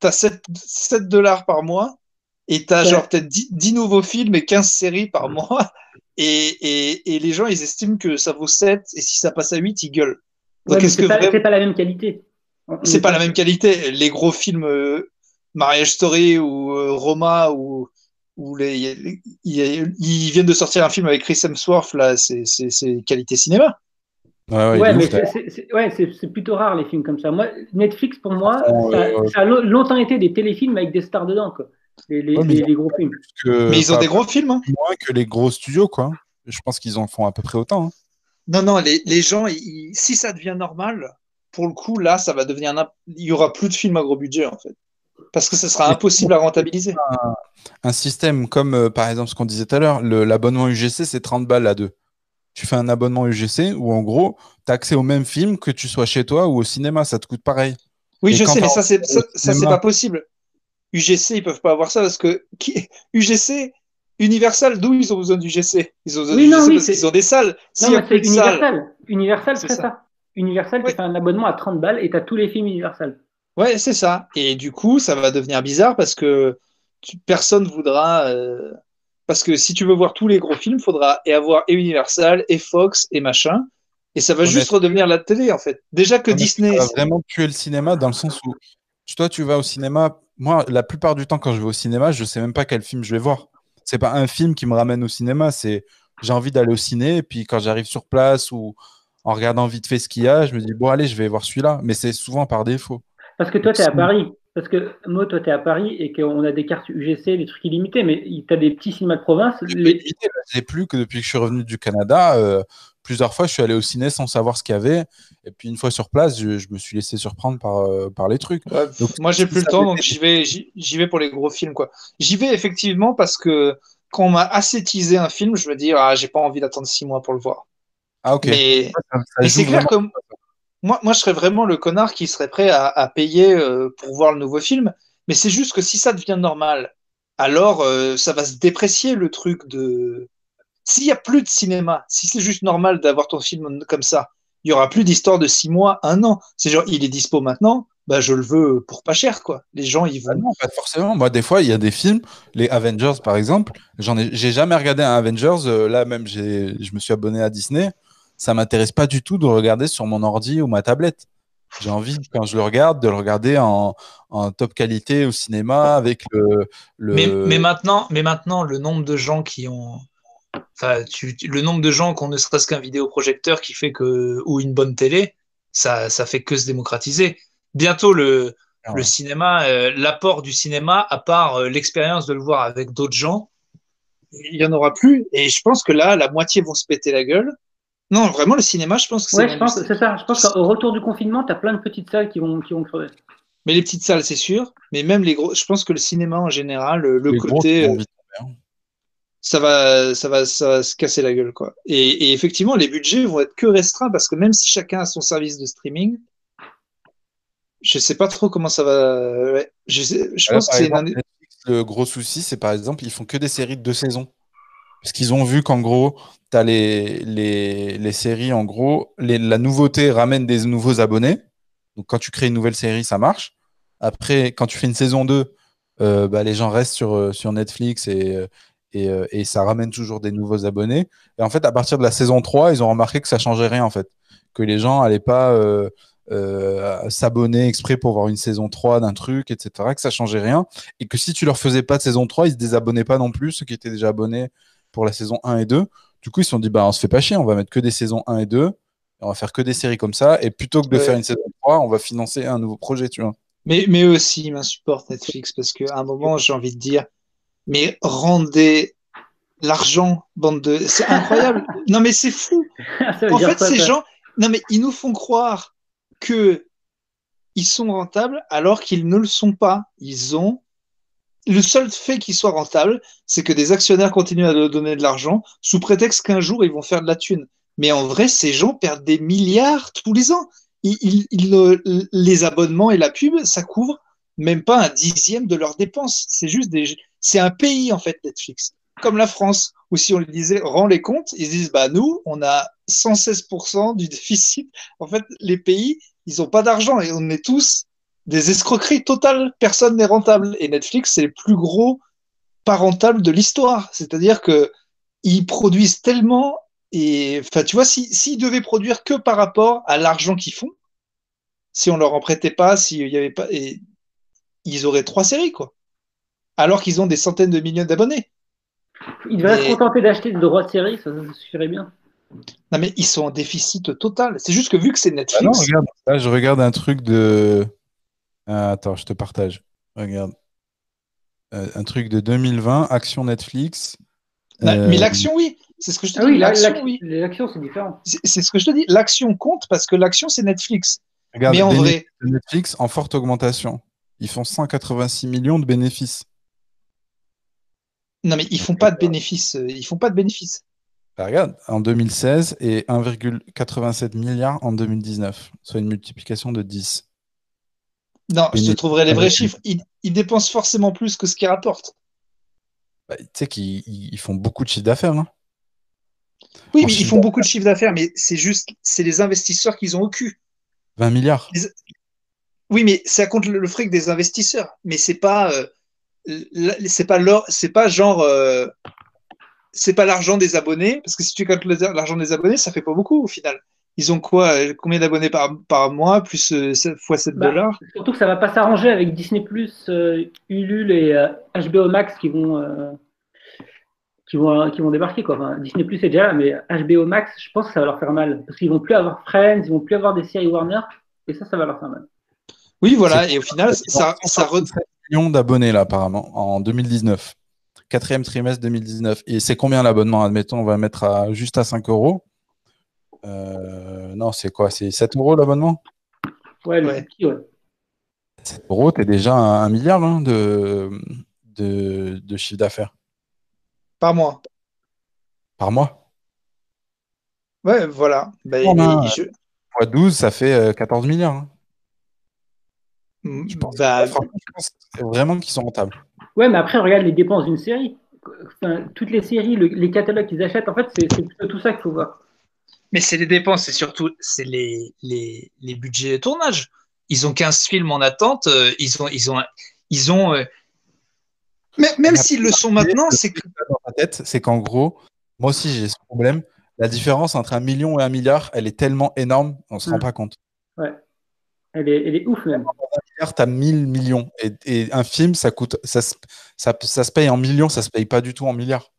t'as 7, 7 dollars par mois et t'as Ouais. genre peut-être 10, 10 nouveaux films et 15 séries par mois. Et, et, et les gens, ils estiment que ça vaut 7 et si ça passe à 8, ils gueulent. Donc, Ouais, mais est-ce c'est que pas, vraiment- c'est pas la même qualité. C'est est pas la même qualité. Les gros films euh, Marriage Story ou euh, Roma ou, les, ils viennent de sortir un film avec Chris Hemsworth là, c'est qualité cinéma. Ouais, ouais, Ouais, mais c'est- ouais, plutôt rare les films comme ça. Moi, Netflix, pour moi, Oh, ça, ouais, ouais. ça a lo- longtemps été des téléfilms avec des stars dedans, quoi. Les, les, Ouais, mais les- ils ont les gros films. Que- Mais ils ont des gros films. hein. moins que les gros studios, quoi. Je pense qu'ils en font à peu près autant. hein. Non non, les, les gens, ils- si ça devient normal, pour le coup là, ça va devenir il y aura plus de films à gros budget en fait, parce que ce sera impossible à rentabiliser. Un système comme, euh, par exemple, ce qu'on disait tout à l'heure, l'abonnement UGC, c'est 30 balles à deux. Tu fais un abonnement UGC où en gros, tu as accès au même film que tu sois chez toi ou au cinéma, ça te coûte pareil. Oui, Et je sais, mais ça, c'est ça, au ça, c'est cinéma- pas possible. UGC, ils peuvent pas avoir ça parce que qui... UGC, Universal, d'où ils ont besoin d'UGC Ils ont besoin Oui, non, d'UGC oui, parce c'est- qu'ils ont des salles. Non, y a mais c'est. Universal. Universal C'est ça. ça. Universal, tu fais un abonnement à 30 balles et tu as tous les films Universal. Ouais, c'est ça. Et du coup, ça va devenir bizarre parce que tu- personne voudra. euh, Parce que si tu veux voir tous les gros films, faudra et avoir et Universal, et Fox, et machin. Et ça va juste redevenir la télé, en fait. Déjà que Disney. Ça va vraiment tuer le cinéma dans le sens où toi, tu vas au cinéma. Moi, la plupart du temps, quand je vais au cinéma, je sais même pas quel film je vais voir. C'est pas un film qui me ramène au cinéma, c'est j'ai envie d'aller au ciné, et puis quand j'arrive sur place ou en regardant vite fait ce qu'il y a, je me dis bon, allez, je vais voir celui-là. Mais c'est souvent par défaut. Parce que toi, tu es à Paris. Parce que moi, toi, tu es à Paris et qu'on a des cartes UGC, des trucs illimités, mais tu as des petits cinémas de province. Je Les- l'ai plus que depuis que je suis revenu du Canada. euh, plusieurs fois, je suis allé au ciné sans savoir ce qu'il y avait. Et puis une fois sur place, je, je me suis laissé surprendre par, euh, par les trucs. Ouais, Donc, moi, j'ai plus le temps, donc j'y vais, j'y vais pour les gros films, quoi. J'y vais effectivement parce que quand on m'a assez teasé un film, je me dis, ah, j'ai pas envie d'attendre six mois pour le voir. Ah, ok. Mais, mais c'est clair vraiment. que moi, moi, je serais vraiment le connard qui serait prêt à, à payer euh, pour voir le nouveau film. Mais c'est juste que si ça devient normal, alors euh, ça va se déprécier le truc de. S'il y a plus de cinéma, si c'est juste normal d'avoir ton film comme ça, il y aura plus d'histoire de six mois, un an. C'est genre, il est dispo maintenant, bah je le veux pour pas cher, quoi. Les gens, ils Ah vont. non, pas forcément. Moi, des fois, il y a des films, les Avengers par exemple. J'en ai, j'ai jamais regardé un Avengers. euh, là, même, j'ai, je me suis abonné à Disney. Ça m'intéresse pas du tout de le regarder sur mon ordi ou ma tablette. J'ai envie, quand je le regarde, de le regarder en, en top qualité au cinéma avec le. le... Mais, mais maintenant, mais maintenant, le nombre de gens qui ont. Enfin, tu, le nombre de gens qui ont ne serait-ce qu'un vidéoprojecteur qui fait que. ou une bonne télé, ça, ça fait que se démocratiser. Bientôt, le, Ah le cinéma, euh, l'apport du cinéma, à part euh, l'expérience de le voir avec d'autres gens, il y en aura plus. Et je pense que là, la moitié vont se péter la gueule. Non, vraiment, le cinéma, je pense que c'est. Ouais, je pense, c'est ça. Je pense qu'au retour du confinement, tu as plein de petites salles qui vont, qui vont crever. Mais les petites salles, c'est sûr. Mais même les gros. Je pense que le cinéma en général, le, les côté. euh, hein. ça va, ça va, ça va se casser la gueule, quoi. Et, et effectivement, les budgets vont être que restreints parce que même si chacun a son service de streaming, je sais pas trop comment ça va. ouais. Je, sais- je pense que c'est une le gros souci, c'est par exemple, ils font que des séries de deux saisons. Parce qu'ils ont vu qu'en gros, tu as les, les, les séries, en gros, la nouveauté ramène des nouveaux abonnés. Donc quand tu crées une nouvelle série, ça marche. Après, quand tu fais une saison 2, euh, bah, les gens restent sur, euh, sur Netflix et, euh, et, et ça ramène toujours des nouveaux abonnés. Et en fait, à partir de la saison 3, ils ont remarqué que ça changeait rien, en fait. Que les gens n'allaient pas s'abonner exprès pour voir une saison 3 d'un truc, etc. Que ça changeait rien. Et que si tu leur faisais pas de saison 3, ils se désabonnaient pas non plus, ceux qui étaient déjà abonnés pour la saison 1 et 2. Du coup, ils se sont dit, bah, on se fait pas chier, on va mettre que des saisons 1 et 2. et on va faire que des séries comme ça. Et plutôt que de Ouais. faire une saison 3, on va financer un nouveau projet, tu vois. Mais, mais eux aussi, ils m'insupportent Netflix parce qu'à un moment, j'ai envie de dire, mais rendez l'argent, bande de. C'est incroyable. non, mais c'est fou. En fait, ces ça? gens, non mais ils nous font croire que ils sont rentables alors qu'ils ne le sont pas. Ils ont le seul fait qu'ils soient rentables, c'est que des actionnaires continuent à donner de l'argent sous prétexte qu'un jour ils vont faire de la thune. Mais en vrai, ces gens perdent des milliards tous les ans. Ils, ils- ils, euh, les abonnements et la pub, ça couvre même pas un dixième de leurs dépenses. C'est juste des, c'est un pays en fait Netflix, comme la France, où si on lui disait rends les comptes, ils se disent bah nous on a 116% du déficit. En fait, les pays ils ont pas d'argent et on est tous des escroqueries totales. Personne n'est rentable et Netflix c'est le plus gros pas rentable de l'histoire. C'est-à-dire que ils produisent tellement et enfin tu vois si s'ils devaient produire que par rapport à l'argent qu'ils font, si on leur en prêtait pas, s'il y avait pas et ils auraient trois séries quoi. Alors qu'ils ont des centaines de millions d'abonnés. Ils devraient Mais- se contenter d'acheter des droits de série, ça, ça suffirait bien. Non mais ils sont en déficit total. C'est juste que vu que c'est Ah Netflix, non, regarde, là, je regarde un truc de. Ah, attends, je te partage. Regarde. Euh, un truc de 2020, Action Netflix. Euh, mais l'action oui, c'est ce que je te Ah dis. oui, la- l'action oui, c'est différent. c'est ce que je te dis. L'action compte parce que l'action c'est Netflix. regarde, mais en vrai, Netflix en forte augmentation. Ils font 186 millions de bénéfices. non mais ils font pas de bénéfices. euh, Ils font pas de bénéfices. Bah, regarde, en 2016 et 1,87 milliard en 2019, soit une multiplication de 10. Non, je te trouverai les vrais chiffres. Ils, ils dépensent forcément plus que ce qu'ils rapportent. Bah, tu sais qu'ils ils- ils font beaucoup de chiffre d'affaires. hein. Oui, En mais ils font beaucoup de chiffre d'affaires, mais c'est juste, c'est les investisseurs qu'ils ont au cul. 20 milliards. Oui, mais ça compte le, le fric des investisseurs. Mais c'est pas, euh, c'est pas leur, c'est pas genre, euh, c'est pas l'argent des abonnés, parce que si tu comptes l'argent des abonnés, ça fait pas beaucoup au final. Ils ont quoi, euh, combien d'abonnés par, par mois, plus euh, sept- fois 7 Bah, dollars? Surtout que ça va pas s'arranger avec Disney+, euh, Ulule et euh, HBO Max qui vont, euh, qui vont, qui vont débarquer. Quoi. Enfin, Disney+, est déjà là, mais HBO Max, je pense que ça va leur faire mal. Parce qu'ils vont plus avoir Friends, ils vont plus avoir des séries Warner, et ça, ça va leur faire mal. Oui, voilà. Et au final, ça, ça re- 167 millions d'abonnés là apparemment en 2019. Quatrième trimestre 2019. Et c'est combien l'abonnement? Admettons, on va mettre à, juste à 5 euros. Euh, non, c'est quoi? C'est 7 euros l'abonnement? Ouais, le Ouais. petit, ouais. 7 euros, t'es déjà à un milliard hein, de, de, de chiffre d'affaires par mois. par mois? Ouais, voilà. Ben, Oh, ben, je- Fois 12, ça fait euh, 14 milliards. hein. Je pense. bah, Franchement, je pense vraiment qu'ils sont rentables. Ouais, mais après, regarde les dépenses d'une série. Enfin, toutes les séries, le- les catalogues qu'ils achètent, en fait, c'est c'est plutôt tout ça qu'il faut voir. Mais c'est les dépenses, c'est surtout c'est les, les, les budgets de tournage. Ils ont 15 films en attente, euh, ils ont ils ont ils ont euh, même, même s'ils le sont maintenant, c'est que dans ma tête, c'est qu'en gros, moi aussi j'ai ce problème. La différence entre un million et un milliard, elle est tellement énorme, on se rend Mm. pas compte. Elle est, elle est ouf, même. Un milliard, t'as 1000 millions. Et, et un film, ça coûte, ça, se- ça, ça se paye en millions, ça se paye pas du tout en milliards.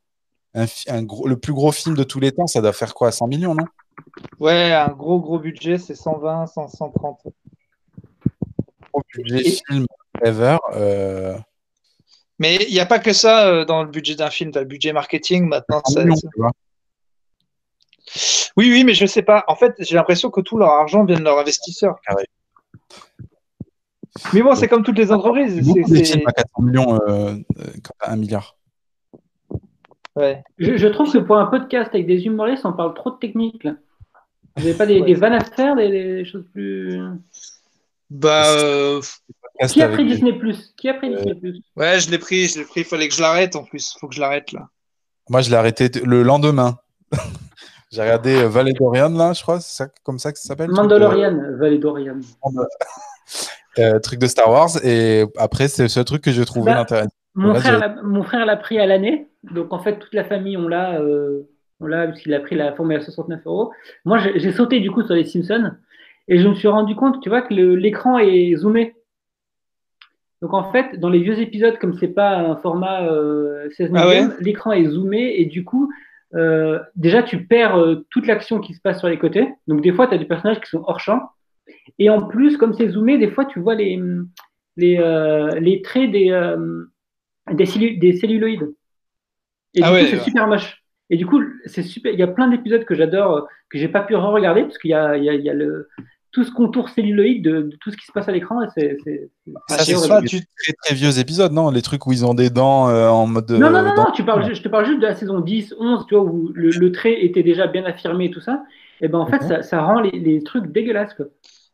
Un, fi- un gros, le plus gros film de tous les temps, ça doit faire quoi 100 millions, non? Ouais, un gros gros budget, c'est 120, 100, 130. Gros budget Et- film ever. euh, mais il n'y a pas que ça euh, dans le budget d'un film, tu as le budget marketing maintenant. 100 ça- millions. Oui, oui, mais je sais pas. En fait, j'ai l'impression que tout leur argent vient de leurs investisseurs. Carré. Mais bon, c'est comme toutes les entreprises. C'est- de c'est- films à 400 millions euh, un milliard. Ouais. Je, je trouve que pour un podcast avec des humoristes, on parle trop de technique. Là. Vous n'avez pas des, Ouais. des vannes à faire, des, des choses plus. Bah, euh, Qui a pris Disney Plus? Qui a pris Disney Plus? Ouais, je l'ai pris, je l'ai pris. Il fallait que je l'arrête en plus. faut que je l'arrête là. Moi, je l'ai arrêté le lendemain. J'ai regardé euh, Valley d'Orion, là, je crois, c'est ça, comme ça que ça s'appelle le truc de- Mandalorian, Valedorian. euh, truc de Star Wars. Et après, c'est ce truc que j'ai trouvé Bah, intéressant. Mon Là, frère, mon frère l'a pris à l'année, donc en fait toute la famille on l'a, euh, on l'a puisqu'il a pris la formule à 69 euros. Moi j'ai sauté du coup sur les Simpsons et je me suis rendu compte, tu vois, que l'écran est zoomé. Donc en fait, dans les vieux épisodes, comme c'est pas un format euh, 16 Ah ouais? neuvième, l'écran est zoomé et du coup, euh, déjà tu perds euh, toute l'action qui se passe sur les côtés. Donc des fois, tu as des personnages qui sont hors champ. Et en plus, comme c'est zoomé, des fois tu vois les, les, euh, les traits des, euh, des, cellu- des celluloïdes. Et Ah du ouais, coup, c'est ouais. super moche. Et du coup, c'est super. Il y a plein d'épisodes que j'adore, euh, que j'ai pas pu re-regarder, parce qu'il y a, il y a, il y a le, tout ce contour celluloïde de, de tout ce qui se passe à l'écran. C'est, c'est, c'est- Ah, c'est horrible. pas, des tu- très très vieux épisodes, non? Les trucs où ils ont des dents euh, en mode. Non, non, euh, non, dents- non, tu parles, ju- je te parle juste de la saison 10, 11, tu vois, où le, le trait était déjà bien affirmé et tout ça. Et ben en fait, Mhm. ça, ça rend les, les trucs dégueulasses. Quoi.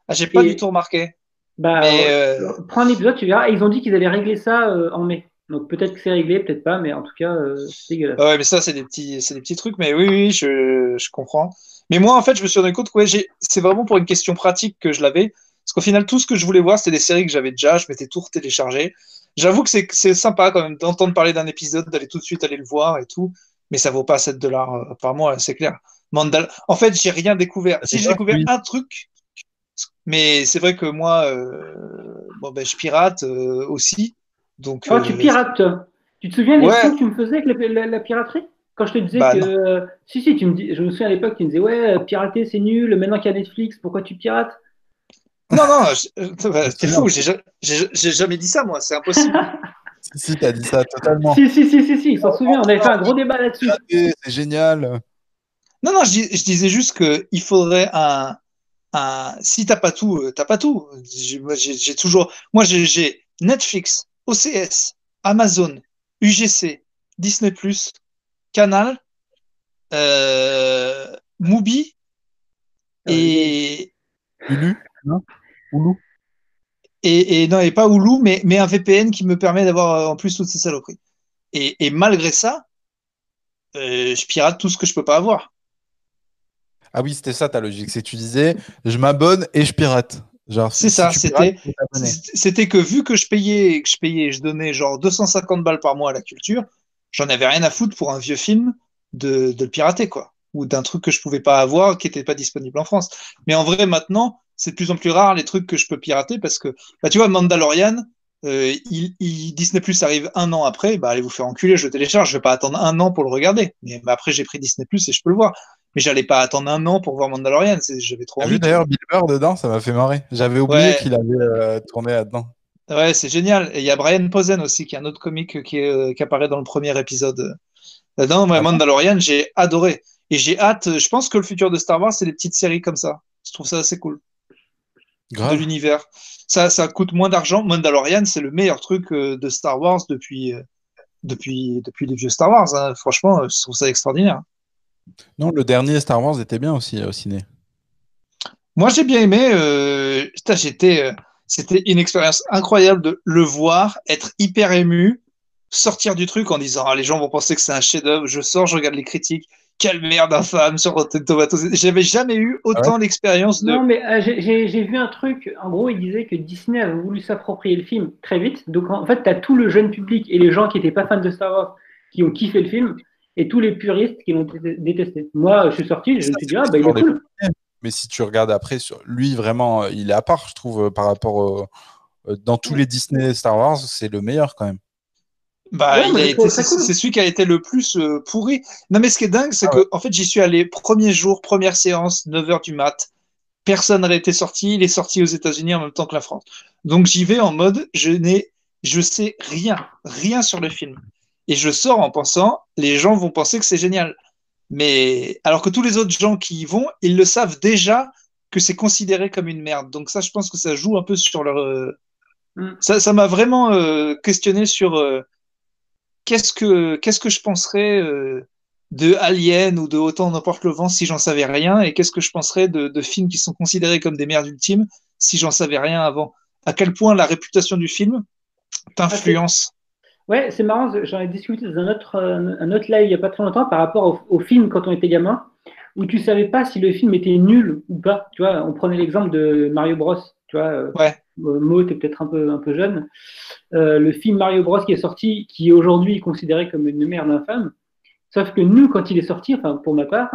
Ah, j'ai pas Et- du tout remarqué. Bah, Mais, euh, prends un épisode, tu verras. Et ils ont dit qu'ils allaient régler ça euh, en mai. Donc peut-être que c'est réglé, peut-être pas, mais en tout cas, euh, c'est dégueulasse. Ah ouais, mais ça, c'est des petits, c'est des petits trucs. Mais oui, oui, je, je comprends. Mais moi, en fait, je me suis rendu compte que ouais, j'ai- c'est vraiment pour une question pratique que je l'avais. Parce qu'au final, tout ce que je voulais voir, c'était des séries que j'avais déjà. Je m'étais tout téléchargé. J'avoue que c'est c'est sympa quand même d'entendre parler d'un épisode, d'aller tout de suite aller le voir et tout. Mais ça vaut pas 7 dollars euh, par mois, c'est clair. Mandal... En fait, j'ai rien découvert. Si j'ai découvert oui. un truc, mais c'est vrai que moi, euh, bon, ben, je pirate euh, aussi. Donc, Oh, euh, tu pirates. Tu te souviens des Ouais. coups que tu me faisais avec la, la- la piraterie? Quand je te disais Bah, que. non. euh, si, si, tu me dis, je me souviens à l'époque, tu me disais, ouais, pirater c'est nul, maintenant qu'il y a Netflix, pourquoi tu pirates? Non, non, C'est fou, j'ai ja- j'ai j'ai jamais dit ça, moi, c'est impossible. Si, si, t'as dit ça totalement. Si, si, si, si, si, il s'en souvient, on avait fait un gros débat là-dessus. C'est génial. Non, non, je, dis- je disais juste qu'il faudrait un, un. Si t'as pas tout, euh, t'as pas tout. J'ai toujours. Moi, j'ai Netflix, OCS, Amazon, UGC, Disney, Canal, euh, Mubi et, Hulu Non? Hulu et, et non, et pas Hulu, mais, mais un VPN qui me permet d'avoir euh, en plus toutes ces saloperies. Et, et malgré ça, euh, je pirate tout ce que je peux pas avoir. Ah oui, c'était ça ta logique. C'est que tu disais, je m'abonne et je pirate. Genre, C'est si ça, c'était- que vu que je payais, que je payais, je donnais genre 250 balles par mois à la culture, j'en avais rien à foutre pour un vieux film de, de le pirater, quoi. Ou d'un truc que je pouvais pas avoir, qui était pas disponible en France. Mais en vrai, maintenant, c'est de plus en plus rare les trucs que je peux pirater parce que, bah, tu vois, Mandalorian, euh, il, il- Disney Plus arrive un an après, bah, allez vous faire enculer, je le télécharge, je vais pas attendre un an pour le regarder. Mais bah, après, j'ai pris Disney Plus et je peux le voir. Mais j'allais pas attendre un an pour voir Mandalorian, j'avais trop envie. vu d'ailleurs Bill Burr dedans Ça m'a fait marrer. J'avais oublié Ouais. qu'il avait euh, tourné là-dedans. Ouais, c'est génial. Et il y a Brian Posen aussi, qui est un autre comique qui, est, euh, qui apparaît dans le premier épisode. euh, Là-dedans, ouais, Ah Mandalorian, j'ai adoré. Et j'ai hâte, euh, je pense que le futur de Star Wars, c'est des petites séries comme ça. Je trouve ça assez cool, de l'univers. Ça, ça coûte moins d'argent. Mandalorian, c'est le meilleur truc de Star Wars depuis, depuis, depuis les vieux Star Wars. hein. Franchement, je trouve ça extraordinaire. Non, le dernier Star Wars était bien aussi euh, au ciné. Moi, j'ai bien aimé. Euh, j'étais, euh, c'était une expérience incroyable de le voir, être hyper ému, sortir du truc en disant ah, les gens vont penser que c'est un chef-d'œuvre. Je sors, je regarde les critiques. Quelle merde infâme sur Rotten Tomatoes. J'avais jamais eu autant l'expérience de. Non, mais euh, j'ai vu un truc. En gros, il disait que Disney avait voulu s'approprier le film très vite. Donc, en fait, tu as tout le jeune public et les gens qui n'étaient pas fans de Star Wars qui ont kiffé le film et tous les puristes qui l'ont dé- détesté. Moi, je suis sorti, je me suis dit, ah, bah, il est cool. Mais si tu regardes après, sur... lui vraiment, euh, il est à part, je trouve, euh, par rapport au- euh, dans tous les Disney Star Wars, c'est le meilleur quand même. Bah, Ouais, c'est cool. celui qui a été le plus euh, pourri. Non, mais ce qui est dingue, c'est Ah que, en fait, j'y suis allé premier jour, première séance, 9h du mat. Personne n'a été sorti. Il est sorti aux États-Unis en même temps que la France. Donc, j'y vais en mode, je n'ai, je sais rien, rien sur le film. Et je sors en pensant, les gens vont penser que c'est génial. Mais, alors que tous les autres gens qui y vont, ils le savent déjà que c'est considéré comme une merde. Donc, ça, je pense que ça joue un peu sur leur, euh, Mm. ça, ça m'a vraiment euh, questionné sur, euh, qu'est-ce que qu'est-ce que je penserais euh, de Alien ou de Autant n'importe le vent si j'en savais rien et qu'est-ce que je penserais de, de films qui sont considérés comme des merdes ultimes si j'en savais rien avant à quel point la réputation du film t'influence Ouais, c'est marrant, j'en ai discuté dans un autre, euh, un autre live il n'y a pas très longtemps par rapport au, au film quand on était gamin, où tu savais pas si le film était nul ou pas. Tu vois, on prenait l'exemple de Mario Bros. Tu vois, euh, ouais euh, Mo, t'es peut-être un peu, un peu jeune. Euh, le film Mario Bros qui est sorti, qui est aujourd'hui considéré comme une merde infâme. Sauf que nous, quand il est sorti, enfin pour ma part,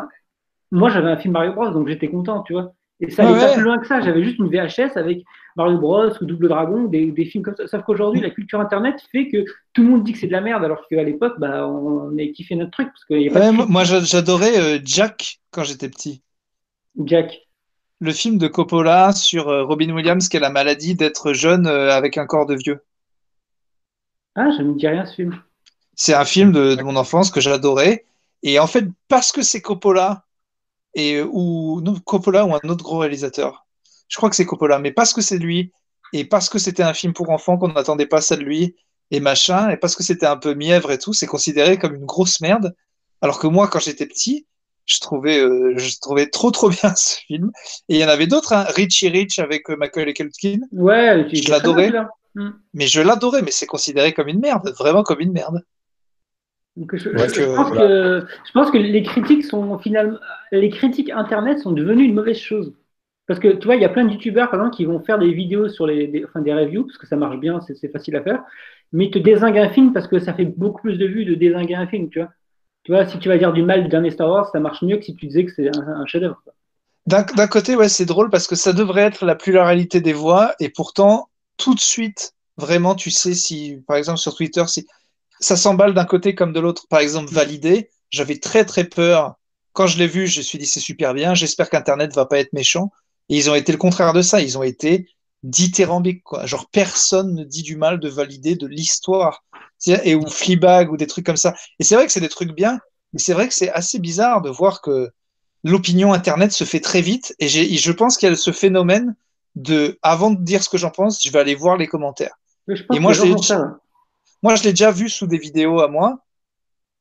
moi j'avais un film Mario Bros, donc j'étais content, tu vois. Et ça allait Ouais, pas plus loin que ça. J'avais juste une VHS avec Mario Bros ou Double Dragon, des, des films comme ça. Sauf qu'aujourd'hui, la culture internet fait que tout le monde dit que c'est de la merde, alors qu'à l'époque, bah, on a kiffé notre truc. Parce qu'il y a pas Ouais, de moi j'adorais euh, Jack quand j'étais petit Jack. le film de Coppola sur euh, Robin Williams qui a la maladie d'être jeune euh, avec un corps de vieux Ah, je me dis rien ce film. C'est un film de, de mon enfance que j'adorais. Et en fait, parce que c'est Coppola, et, ou non, Coppola ou un autre gros réalisateur, je crois que c'est Coppola, mais parce que c'est lui, et parce que c'était un film pour enfants qu'on n'attendait pas ça de lui, et machin, et parce que c'était un peu mièvre et tout, c'est considéré comme une grosse merde. Alors que moi, quand j'étais petit, je trouvais, euh, je trouvais trop trop bien ce film. Et il y en avait d'autres, hein, Richie Rich avec euh, Macaulay Culkin, Ouais, Je l'adorais. Hmm. mais je l'adorais, mais c'est considéré comme une merde, vraiment comme une merde. Donc, je, Ouais, je- que- je pense que, je pense que les critiques sont finalement, les critiques internet sont devenues une mauvaise chose. Parce que tu vois, il y a plein de youtubeurs par exemple qui vont faire des vidéos sur les, des, enfin, des reviews parce que ça marche bien, c'est facile à faire, mais ils te dézinguent un film parce que ça fait beaucoup plus de vues de dézinguer un film, tu vois. Tu vois, si tu vas dire du mal du dernier Star Wars, ça marche mieux que si tu disais que c'est un, un chef-d'œuvre. d'un côté, ouais, c'est drôle parce que ça devrait être la pluralité des voix et pourtant, tout de suite, vraiment, tu sais si, par exemple, sur Twitter, si ça s'emballe d'un côté comme de l'autre. Par exemple, validé, j'avais très très peur. Quand je l'ai vu, je me suis dit c'est super bien. J'espère qu'Internet va pas être méchant. Et ils ont été le contraire de ça. Ils ont été dithyrambiques, quoi. Genre, personne ne dit du mal de valider de l'histoire. Et ou Fleabag ou des trucs comme ça. Et c'est vrai que c'est des trucs bien, mais c'est vrai que c'est assez bizarre de voir que l'opinion Internet se fait très vite. Et je pense qu'il y a ce phénomène de, avant de dire ce que j'en pense, je vais aller voir les commentaires. Mais je pense Et moi, que les je Moi, je l'ai déjà vu sous des vidéos à moi.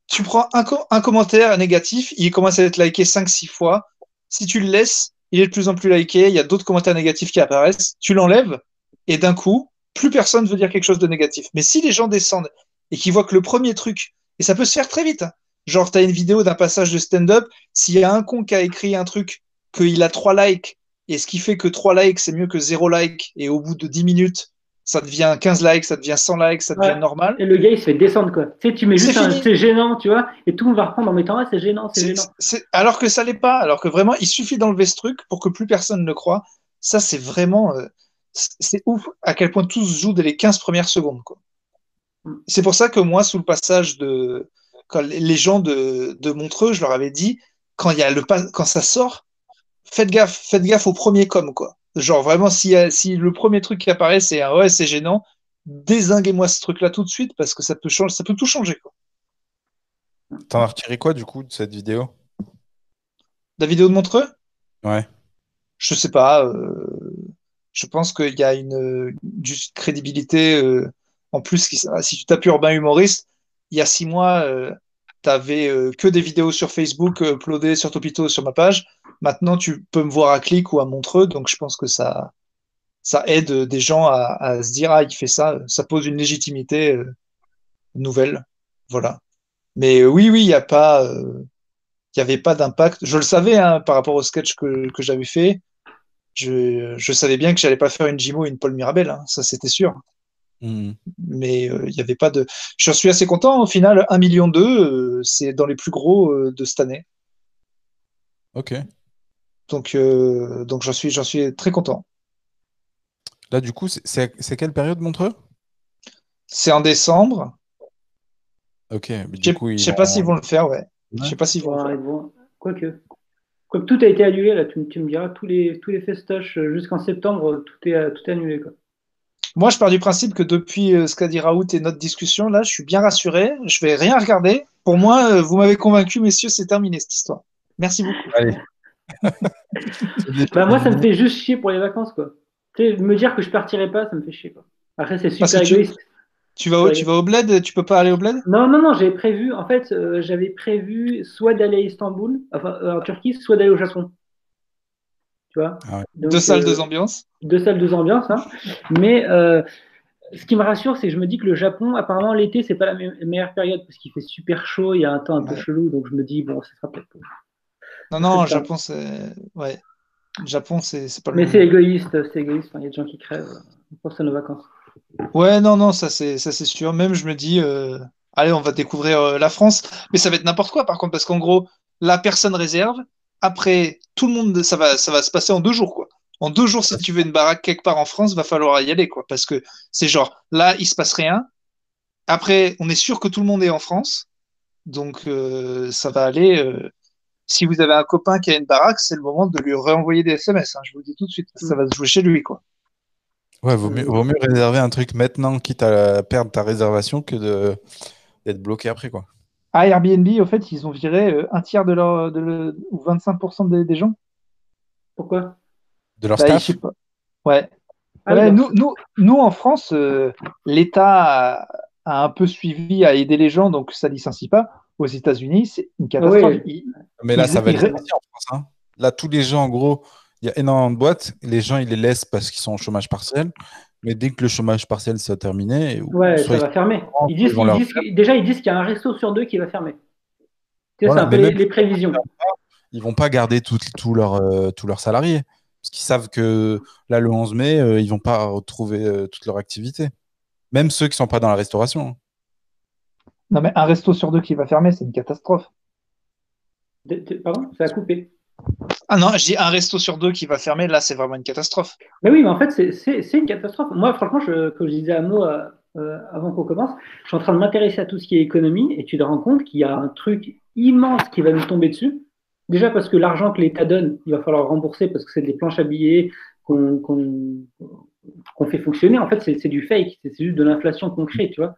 tu prends un, co- un commentaire négatif, il commence à être liké 5-6 fois. Si tu le laisses, il est de plus en plus liké, il y a d'autres commentaires négatifs qui apparaissent, tu l'enlèves, et d'un coup, plus personne veut dire quelque chose de négatif. Mais si les gens descendent et qu'ils voient que le premier truc, et ça peut se faire très vite, hein. genre tu as une vidéo d'un passage de stand-up, s'il y a un con qui a écrit un truc, qu'il a 3 likes, et ce qui fait que 3 likes, c'est mieux que 0 likes, et au bout de 10 minutes, ça devient 15 likes, ça devient 100 likes, ça devient Ouais. normal. Et le gars, il se fait descendre, quoi. Tu sais, tu mets juste un c'est gênant, tu vois, et tout le monde va reprendre en mettant ah, c'est gênant, c'est gênant. alors que ça l'est pas, alors que vraiment, il suffit d'enlever ce truc pour que plus personne ne le croit. Ça, c'est vraiment. euh, c'est ouf à quel point tout se joue dès les 15 premières secondes. quoi. C'est pour ça que moi, sous le passage de. Quand les gens de, de Montreux, je leur avais dit, quand, il y a le pas, quand ça sort, faites gaffe, faites gaffe au premier com, quoi. Genre vraiment, si, si le premier truc qui apparaît, c'est un ouais, c'est gênant, désinguez-moi ce truc-là tout de suite parce que ça peut, changer, ça peut tout changer. T'en as retiré quoi du coup de cette vidéo? La vidéo de Montreux? Ouais. Je sais pas. euh, je pense qu'il y a une, une juste crédibilité. euh, en plus, qui- si tu tapes urbain humoriste, il y a six mois, euh, t'avais euh, que des vidéos sur Facebook euh, uploadées sur Topito sur ma page. Maintenant, tu peux me voir à Click ou à Montreux, donc je pense que ça, ça aide euh, des gens à, se dire ah il fait ça, ça pose une légitimité euh, nouvelle, voilà. Mais oui oui, il y a pas, avait pas d'impact. Je le savais hein, par rapport au sketch que, que j'avais fait. Je, je savais bien que j'allais pas faire une Jimo et une Paul Mirabel, hein, ça c'était sûr. Mhm. Mais euh, il y avait pas de. Je suis assez content. Au final, 1 million d'eux, c'est dans les plus gros euh, de cette année. Ok. Donc, euh, donc j'en suis, j'en suis très content. Là, du coup, c'est- quelle période, Montreux? C'est en décembre. Ok. mais Je du sais- pas vont- s'ils vont le faire, ouais. Je sais pas s'ils vont le faire. ils vont- Quoique. Quoique tout a été annulé, là, tu, me- tu me diras, tous les, tous les festoches euh, jusqu'en septembre, euh, tout est, tout est annulé. Quoi. Moi, je pars du principe que depuis euh, ce qu'a dit Raoult et notre discussion, là, je suis bien rassuré. Je vais rien regarder. Pour moi, euh, vous m'avez convaincu, messieurs, c'est terminé cette histoire. Merci beaucoup. Allez. Bah, moi, ça me fait juste chier pour les vacances. Quoi. Tu sais, me dire que je partirai pas, ça me fait chier. Quoi. Après, c'est super tu- égoïste. Tu vas, au, tu vas au bled? Tu peux pas aller au bled? Non, non, non, j'avais prévu, en fait, euh, j'avais prévu soit d'aller à Istanbul, enfin euh, en Turquie, soit d'aller au Japon. Tu vois Ah ouais. Donc, Deux salles, euh, deux ambiances. deux salles, deux ambiances. Hein. Mais euh, ce qui me rassure, c'est que je me dis que le Japon, apparemment, l'été, c'est pas la me- meilleure période parce qu'il fait super chaud, il y a un temps un peu Ouais. chelou, donc je me dis, bon, ça sera peut-être. Non, non. Japon, c'est. Ouais. Japon, c'est c'est pas le Mais c'est égoïste, c'est égoïste. Enfin, Il y a des gens qui crèvent. On pense à nos vacances. Ouais, non, non, ça c'est ça c'est sûr. Même je me dis, euh, allez, on va découvrir euh, la France, mais ça va être n'importe quoi par contre, parce qu'en gros, la personne réserve. Après, tout le monde, ça va, ça va se passer en deux jours, quoi. En deux jours, si tu veux une baraque quelque part en France, va falloir y aller, quoi, parce que c'est genre là, il se passe rien. Après, on est sûr que tout le monde est en France, donc euh, ça va aller. euh, Si vous avez un copain qui a une baraque, c'est le moment de lui renvoyer des SMS. hein, je vous le dis tout de suite, ça va se jouer chez lui, quoi. Ouais, vaut mieux, vaut mieux réserver un truc maintenant, quitte à perdre ta réservation, que de d'être bloqué après, quoi. À Airbnb, au fait, ils ont viré euh, un tiers de leur, de le- ou 25% des, des gens. Pourquoi? De leur Bah, staff. je sais pas. Ouais. Ah Ouais, nous, nous, nous, en France, euh, l'État a, a un peu suivi à aider les gens, donc ça licencie pas. Aux États-Unis, c'est une catastrophe. Oui. Ils- Mais là, ils- ça va être en France. hein. Là, tous les gens, en gros, il y a énormément de boîtes. Les gens, ils les laissent parce qu'ils sont au chômage partiel. Mais dès que le chômage partiel s'est terminé, ou Ouais, ça va fermer. Ils disent, ils leur déjà, ils disent qu'il y a un resto sur deux qui va fermer. Sais, Voilà, c'est un peu les, prévisions. ils vont pas garder tout- tous leurs euh, tous leurs salariés. Parce qu'ils savent que là, le 11 mai, euh, ils vont pas retrouver euh, toute leur activité. Même ceux qui sont pas dans la restauration. hein. Non, mais un resto sur deux qui va fermer, c'est une catastrophe. De- de- Pardon Ça a coupé. Ah non, j'ai un resto sur deux qui va fermer, là, c'est vraiment une catastrophe. Mais oui, mais en fait, c'est- une catastrophe. Moi, franchement, je, comme je disais à Mo euh, euh, avant qu'on commence, je suis en train de m'intéresser à tout ce qui est économie et tu te rends compte qu'il y a un truc immense qui va nous tomber dessus. Déjà parce que l'argent que l'État donne, il va falloir rembourser parce que c'est des planches à billets qu'on fait fonctionner. En fait, c'est du fake, c'est juste de l'inflation qu'on crée, tu vois.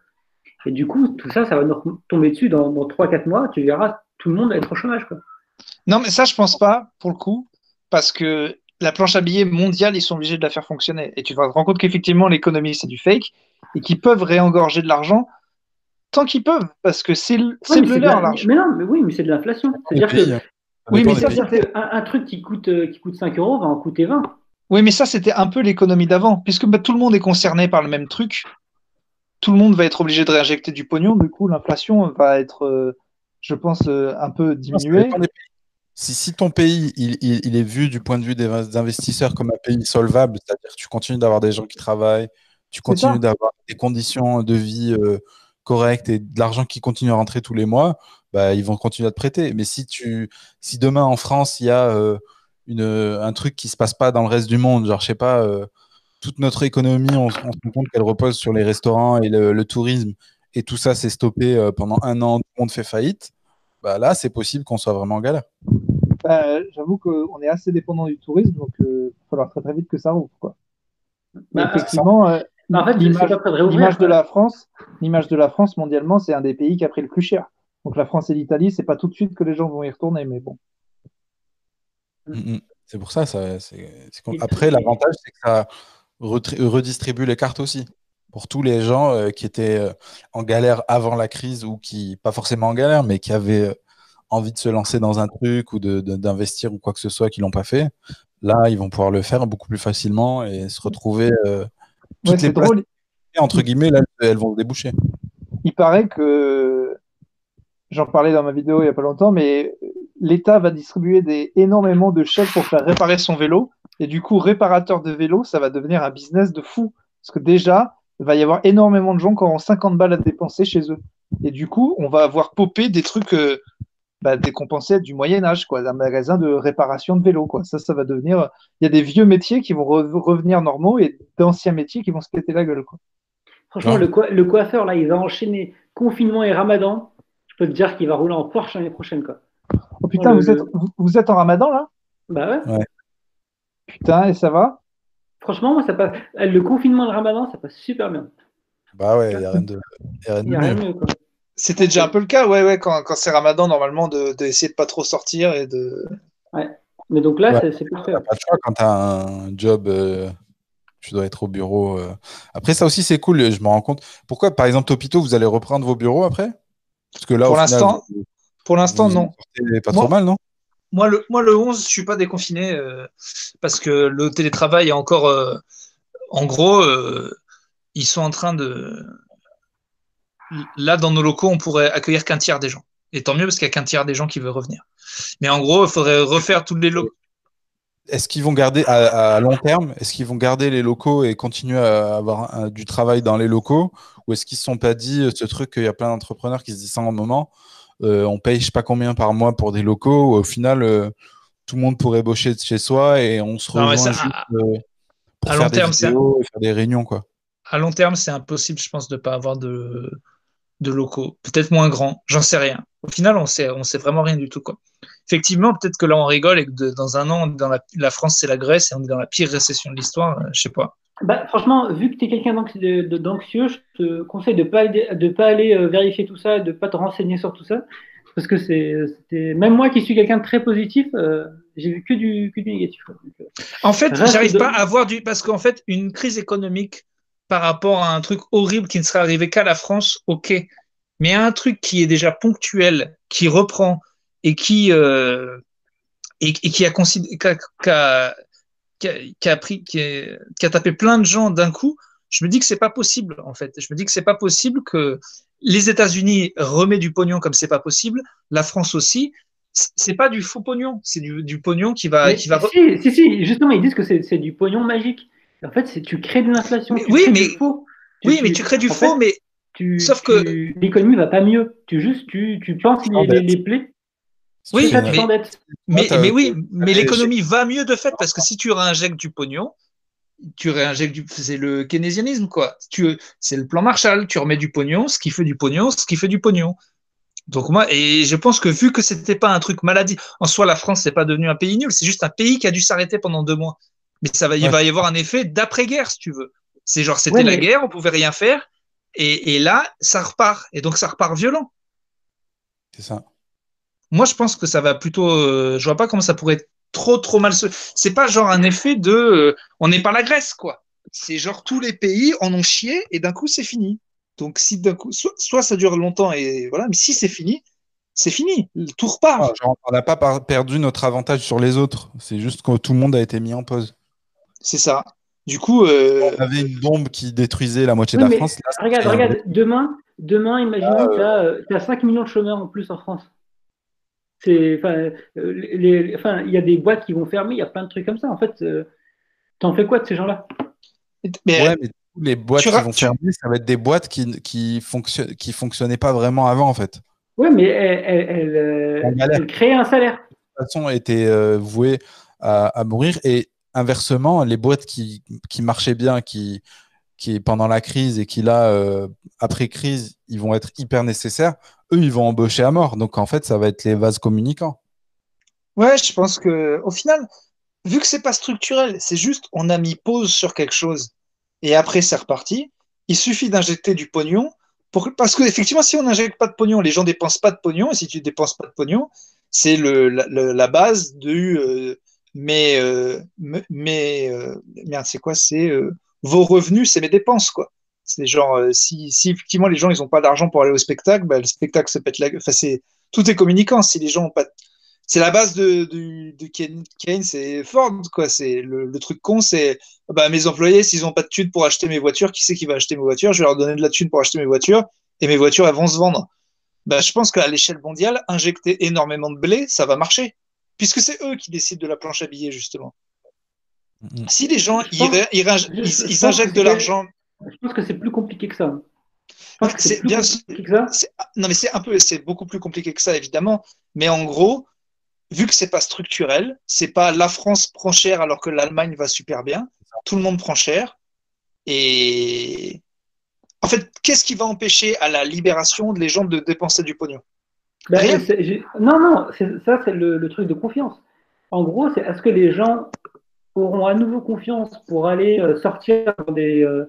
Et du coup, tout ça, ça va nous tomber dessus dans, dans 3-4 mois. Tu verras tout le monde être au chômage. Quoi. Non, mais ça, je pense pas, pour le coup, parce que la planche à billets mondiale, ils sont obligés de la faire fonctionner. Et tu vas te rendre compte qu'effectivement, l'économie, c'est du fake, et qu'ils peuvent réengorger de l'argent tant qu'ils peuvent, parce que c'est le, mais le leur, la- l'argent. mais non, mais oui, mais c'est de l'inflation. C'est-à-dire que, hein. Ça Oui, mais ça, c'est-à-dire qu'un un truc qui coûte, euh, qui coûte 5 euros va en coûter 20. Oui, mais ça, c'était un peu l'économie d'avant, puisque bah, tout le monde est concerné par le même truc. Tout le monde va être obligé de réinjecter du pognon, du coup, l'inflation va être, euh, je pense, euh, un peu pays. Si, si ton pays il, il- il est vu du point de vue des investisseurs comme un pays solvable, c'est-à-dire que tu continues d'avoir des gens qui travaillent, tu continues d'avoir des conditions de vie euh, correctes et de l'argent qui continue à rentrer tous les mois, bah, ils vont continuer à te prêter. Mais si, tu, si demain en France, il y a euh, une, un truc qui se passe pas dans le reste du monde, genre, je sais pas, euh, toute notre économie, on, se on se rend compte qu'elle repose sur les restaurants et le, le tourisme, et tout ça s'est stoppé pendant un an, tout le monde fait faillite, bah là, c'est possible qu'on soit vraiment en galère. Bah, J'avoue qu'on est assez dépendant du tourisme, donc il va falloir très très vite que ça rouvre. Quoi. Mais Bah, effectivement, euh, en fait, c'est l'image de la France, l'image de la France mondialement, c'est un des pays qui a pris le plus cher. Donc la France et l'Italie, c'est pas tout de suite que les gens vont y retourner, mais bon. Mm, mm. C'est pour ça, ça Après, l'avantage, c'est que ça redistribue les cartes aussi. Pour tous les gens euh, qui étaient euh, en galère avant la crise ou qui, pas forcément en galère, mais qui avaient euh, envie de se lancer dans un truc ou d'investir ou quoi que ce soit, qui l'ont pas fait, là, ils vont pouvoir le faire beaucoup plus facilement et se retrouver. toutes Ouais, les places, drôle. entre guillemets, là, elles vont se déboucher. Il paraît que, j'en parlais dans ma vidéo il y a pas longtemps, mais l'État va distribuer des, énormément de chèques pour faire réparer son vélo. Et du coup, réparateur de vélo, ça va devenir un business de fou. Parce que déjà, va y avoir énormément de gens qui auront 50 balles à dépenser chez eux. Et du coup, on va avoir popé des trucs euh, bah, être du Moyen-Âge, quoi, un magasin de réparation de vélo. Quoi. Ça, ça va devenir. Il y a des vieux métiers qui vont re- revenir normaux et d'anciens métiers qui vont se péter la gueule. Quoi. Franchement, Ouais. le, coi- le coiffeur, là, il va enchaîner confinement et ramadan. Je peux te dire qu'il va rouler en Porsche l'année prochaine, quoi. Oh putain, le- vous, êtes, vous, vous êtes en ramadan là? Bah ouais. Putain, et ça va? Franchement, moi, ça passe. Le confinement le ramadan, ça passe super bien. Bah ouais, il n'y a rien de, y a rien Il de n'y a rien mieux. de. C'était déjà un peu le cas, ouais, ouais, quand, quand c'est ramadan, normalement, de, de essayer de pas trop sortir et de. Mais donc là, Ouais. c'est- parfait. T'as pas le choix quand t'as un job, euh, tu dois être au bureau. euh. Après, ça aussi, c'est cool, je me rends compte. Pourquoi, par exemple, Topito, vous allez reprendre vos bureaux après? Parce que là, Pour l'instant, vous- Pour l'instant, non. pas Moi- trop mal, non? Moi le, moi, le 11, je suis pas déconfiné euh, parce que le télétravail est encore. euh, en gros, euh, ils sont en train de. Là, dans nos locaux, on pourrait accueillir qu'un tiers des gens. Et tant mieux parce qu'il n'y a qu'un tiers des gens qui veulent revenir. Mais en gros, il faudrait refaire tous les locaux. Est-ce qu'ils vont garder à, long terme Est-ce qu'ils vont garder les locaux et continuer à avoir du travail dans les locaux? Ou est-ce qu'ils ne se sont pas dit ce truc qu'il y a plein d'entrepreneurs qui se disent ça en moment On paye je sais pas combien par mois pour des locaux où au final euh, tout le monde pourrait bosser de chez soi et on se Non, rejoint ça, juste, à- euh, pour à faire long des terme, c'est- vidéos et faire des réunions quoi. À long terme, c'est impossible, je pense, de ne pas avoir de, de locaux. Peut-être moins grands, j'en sais rien. Au final, on sait, on sait vraiment rien du tout. Quoi. Effectivement, peut-être que là, on rigole et que de- dans un an, dans la, la France, c'est la Grèce et on est dans la pire récession de l'histoire. euh, je sais pas. Bah, franchement, vu que tu es quelqu'un d'anxieux, je te conseille de ne pas, de pas aller euh, vérifier tout ça, de ne pas te renseigner sur tout ça. Parce que c'est, c'était- même moi qui suis quelqu'un de très positif, euh, j'ai vu que du, que du négatif. quoi. Donc, euh, En fait, j'arrive de- pas à voir du. Parce qu'en fait, une crise économique par rapport à un truc horrible qui ne serait arrivé qu'à la France, ok. Mais un truc qui est déjà ponctuel, qui reprend et qui, euh, et, et qui a, considéré, qui a, qui a- qui a- qui a pris, qui, est- qui a tapé plein de gens d'un coup, je me dis que c'est pas possible, en fait. Je me dis que c'est pas possible que les États-Unis remettent du pognon comme c'est pas possible, la France aussi. C'est pas du faux pognon, c'est du, du pognon qui va, mais qui va. si, si, si, justement, ils disent que c'est, du pognon magique. En fait, c'est, tu crées de l'inflation. Tu oui, crées mais- du faux. Oui, mais tu crées du faux, fait, mais tu- sauf tu- que- l'économie va pas mieux. Tu juste, tu, tu penses les, les, les plaies. Oui, ça, mais- oui, mais l'économie va mieux de fait parce que si tu réinjectes du pognon, tu réinjectes du, c'est le keynésianisme quoi. Tu, c'est le plan Marshall. Tu remets du pognon, ce qui fait du pognon, ce qui fait du pognon. Donc moi, et je pense que vu que c'était pas un truc maladie, en soi la France c'est pas devenu un pays nul, c'est juste un pays qui a dû s'arrêter pendant deux mois. Mais ça va, il Ouais. va y avoir un effet d'après-guerre si tu veux. C'est genre c'était Ouais, la mais- guerre, on pouvait rien faire, et, et là ça repart, et donc ça repart violent. C'est ça. Moi, je pense que ça va plutôt. euh, je vois pas comment ça pourrait être trop trop mal se. C'est pas genre un effet de. euh, on n'est pas la Grèce, quoi. C'est genre tous les pays en ont chié et d'un coup c'est fini. Donc, si d'un coup, soit, soit ça dure longtemps et voilà, mais si c'est fini, c'est fini. Le tour repart. Ah, genre, on n'a pas par- perdu notre avantage sur les autres. C'est juste que tout le monde a été mis en pause. C'est ça. Du coup, euh, On avait une bombe qui détruisait la moitié Oui, de la France. Là, regarde, regarde, demain, demain, imaginons Ah, que tu as, 5 millions de chômeurs en plus en France. C'est, enfin, euh, enfin, il y a des boîtes qui vont fermer, il y a plein de trucs comme ça. En fait, euh, t'en fais quoi de ces gens-là? Mais Ouais, mais tous les boîtes qui vont fermer, ça va être des boîtes qui, qui, fonctionnent, qui fonctionnaient pas vraiment avant, en fait. Ouais, mais elle, elle, elle, euh, crée un salaire. De toute façon, étaient euh, vouées à, à mourir. Et inversement, les boîtes qui, qui marchaient bien, qui, qui pendant la crise et qui là, euh, après crise, ils vont être hyper nécessaires, eux, ils vont embaucher à mort. Donc, en fait, ça va être les vases communicants. Ouais, je pense que au final, vu que c'est pas structurel, c'est juste on a mis pause sur quelque chose et après c'est reparti. Il suffit d'injecter du pognon pour parce que effectivement, si on n'injecte pas de pognon, les gens dépensent pas de pognon et si tu dépenses pas de pognon, c'est le, la, base du euh, mais euh, mais euh, merde, c'est quoi? C'est vos revenus, c'est mes dépenses quoi. C'est genre euh, si, si effectivement les gens ils ont pas d'argent pour aller au spectacle, bah, le spectacle se pète la. Enfin, c'est tout est communicant. Les gens pas c'est la base de, de, de Keynes, c'est Ford, quoi. C'est le, le truc con, c'est bah, mes employés, s'ils n'ont pas de thunes pour acheter mes voitures, qui c'est qui va acheter mes voitures? Je vais leur donner de la thune pour acheter mes voitures et mes voitures, elles vont se vendre. Bah, je pense qu'à l'échelle mondiale, injecter énormément de blé, ça va marcher. Puisque c'est eux qui décident de la planche à billets, justement. Mhm. Si les gens, ils, injectent de l'argent, Je pense que c'est plus compliqué que ça. Je pense que C'est bien- compliqué que ça. c'est- non mais c'est un peu, c'est beaucoup plus compliqué que ça évidemment. Mais en gros, vu que c'est pas structurel, c'est pas la France prend cher alors que l'Allemagne va super bien. Tout le monde prend cher. Et en fait, qu'est-ce qui va empêcher à la libération de les gens de dépenser du pognon? Ben, Rien. non, non, ça c'est le, le truc de confiance. En gros, c'est est-ce que les gens auront à nouveau confiance pour aller euh, sortir dans des, euh,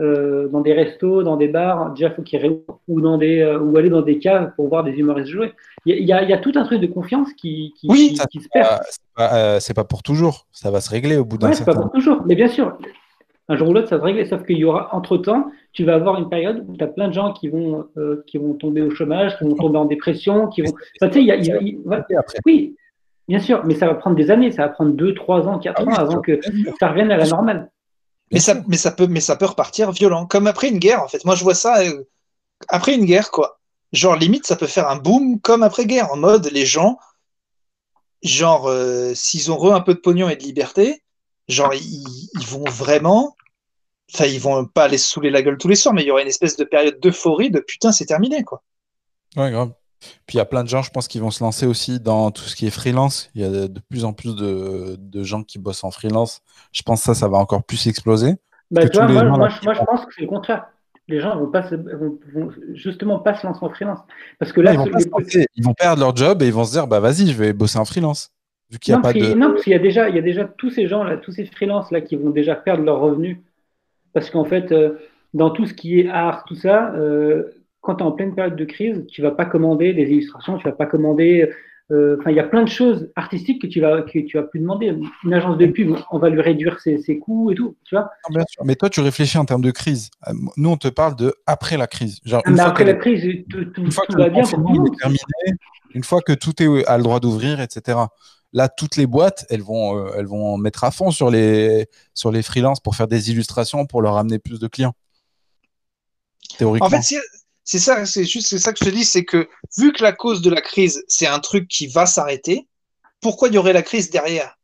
euh, dans des restos, dans des bars, déjà faut qu'ils réouvrent, ou, dans des, euh, ou aller dans des caves pour voir des humoristes jouer. Il y, a- y y tout un truc de confiance qui, qui, Oui, qui- ça, qui se perd. Ah, c'est pas, c'est pas pour toujours. Ça va se régler au bout d'un Ouais, c'est pas certain pour toujours, mais bien sûr, un jour ou l'autre, ça va se régler. Sauf qu'il y aura, entre-temps, tu vas avoir une période où tu as plein de gens qui vont, euh, qui vont tomber au chômage, qui vont tomber en dépression, qui vont. Enfin, tu sais, il y a- y a-. Oui, bien sûr, mais ça va prendre des années, ça va prendre 2, 3 ans, 4 Ah oui, ans avant que ça revienne à la normale. Mais ça, mais, ça peut, mais ça peut repartir violent, comme après une guerre en fait. Moi je vois ça euh, après une guerre quoi. Genre limite ça peut faire un boom comme après guerre en mode les gens, genre euh, s'ils ont re un peu de pognon et de liberté, genre ils, ils vont vraiment, enfin ils vont pas aller se saouler la gueule tous les soirs, mais il y aura une espèce de période d'euphorie de putain c'est terminé quoi. Ouais, grave. Puis il y a plein de gens, je pense, qui vont se lancer aussi dans tout ce qui est freelance. Il y a de, plus en plus de, de gens qui bossent en freelance. Je pense que ça, ça va encore plus exploser. Bah, moi, moi, je, moi, je pense que c'est le contraire. Les gens vont, pas se- vont, vont justement pas se lancer en freelance. Parce que là, ils, vont ce- pas se lancer. Ils vont perdre leur job et ils vont se dire, bah vas-y, je vais bosser en freelance. Vu qu'il a non, pas parce qu'il- de. non, parce qu'il y a déjà, il y a déjà tous ces gens-là, tous ces freelances-là qui vont déjà perdre leurs revenus. Parce qu'en fait, euh, dans tout ce qui est art, tout ça, euh, quand tu es en pleine période de crise, tu vas pas commander des illustrations, tu vas pas commander. euh, Enfin, il y a plein de choses artistiques que tu vas que tu vas plus demander. Une agence de pub, on va lui réduire ses, ses coûts et tout, tu vois. Non, bien sûr. Mais toi, tu réfléchis en termes de crise. Euh, Nous, on te parle de après la crise. Genre, Ah, une mais fois après que la crise, tout, tout- une fois tout que va bien pour tout est terminé, une fois que tout est a le droit d'ouvrir, etc. Là, toutes les boîtes, elles vont, euh, elles vont mettre à fond sur les, sur les freelances pour faire des illustrations, pour leur amener plus de clients. Théoriquement. En fait, c'est- ça, c'est juste c'est ça que je te dis, c'est que vu que la cause de la crise, c'est un truc qui va s'arrêter, pourquoi il y aurait la crise derrière?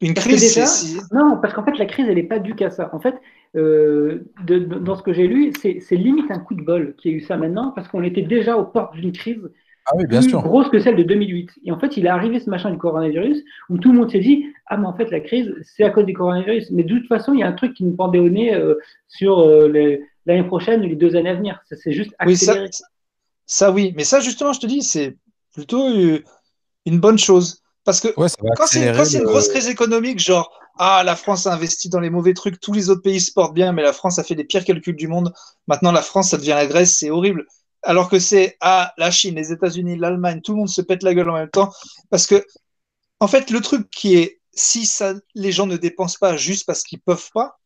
Une Parce crise, déjà- Non, parce qu'en fait, la crise, elle n'est pas due qu'à ça. En fait, euh, de- de- dans ce que j'ai lu, c'est c'est limite un coup de bol qui a eu ça maintenant, parce qu'on était déjà aux portes d'une crise ah oui, bien plus sûr. grosse que celle de 2008. Et en fait, il est arrivé ce machin du coronavirus, où tout le monde s'est dit, ah, mais en fait, la crise, c'est à cause du coronavirus. Mais de toute façon, il y a un truc qui nous pendait au nez euh, sur euh, les- l'année prochaine ou les deux années à venir. Ça, C'est juste Oui, ça, accéléré. ça oui, mais ça justement, je te dis, c'est plutôt euh, une bonne chose. Parce que Ouais, quand c'est c'est une le- grosse crise économique, genre, ah, la France a investi dans les mauvais trucs, tous les autres pays se portent bien, mais la France a fait les pires calculs du monde. Maintenant, la France, ça devient la Grèce, c'est horrible. Alors que c'est, ah, la Chine, les États-Unis, l'Allemagne, tout le monde se pète la gueule en même temps. Parce que, en fait, le truc qui est, si ça, les gens ne dépensent pas juste parce qu'ils peuvent pas,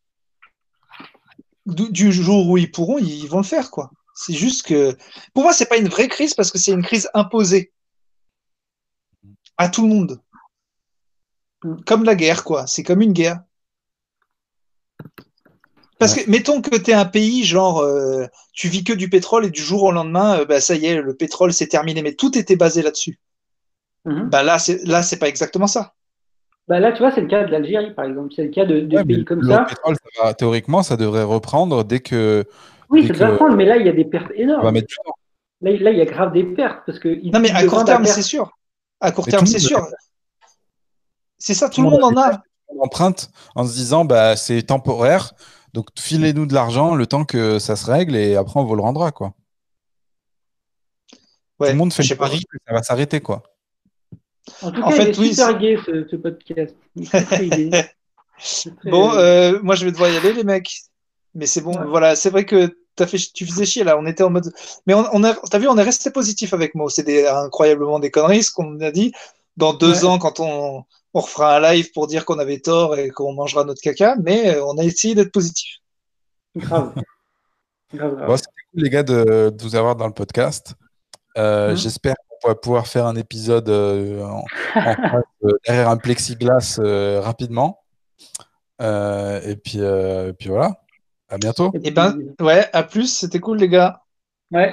du, jour où ils pourront, ils vont le faire, quoi. C'est juste que, pour moi, c'est pas une vraie crise parce que c'est une crise imposée à tout le monde. Comme la guerre, quoi. C'est comme une guerre. Parce que, mettons que tu es un pays, genre, euh, tu vis que du pétrole et du jour au lendemain, euh, bah, ça y est, le pétrole, c'est terminé. Mais tout était basé là-dessus. Mhm. Bah, là, c'est, là, c'est pas exactement ça. Bah là, tu vois, c'est le cas de l'Algérie, par exemple. C'est le cas de, de Ouais, mais pays comme le ça. pétrole, ça va- théoriquement, ça devrait reprendre dès que Oui, dès ça doit que- prendre, mais là, il y a des pertes on va énormes. mettre du temps. Là, là, il y a grave des pertes parce que Non, mais à le court terme, c'est sûr. À court Mais terme, le c'est sûr. C'est ça, tout le monde en a. On emprunte en se disant bah c'est temporaire, donc filez-nous de l'argent le temps que ça se règle et après on vous le rendra quoi. Ouais, Tout le monde fait le pari que ça va s'arrêter quoi. En tout En cas, fait, il est oui, super c'est- gay ce, ce podcast. Il est très, très gay. C'est très- Bon, euh, moi, je vais devoir y aller, les mecs. Mais c'est bon, Ouais. voilà. C'est vrai que fait, tu faisais chier, là. On était en mode. Mais on, on a, t'as vu, on est resté positif avec Mo. C'est incroyablement des conneries, ce qu'on a dit. Dans deux Ouais. ans, quand on, on refera un live pour dire qu'on avait tort et qu'on mangera notre caca, mais euh, on a essayé d'être positif. Grave. Grave, grave. Bon, c'était cool les gars de, de vous avoir dans le podcast. Euh, Mhm. J'espère qu'on va pouvoir faire un épisode euh, en, en face, euh, derrière un plexiglas euh, rapidement. Euh, et puis, euh, et puis voilà. À bientôt. Et ben, ouais, à plus. C'était cool, les gars. ouais.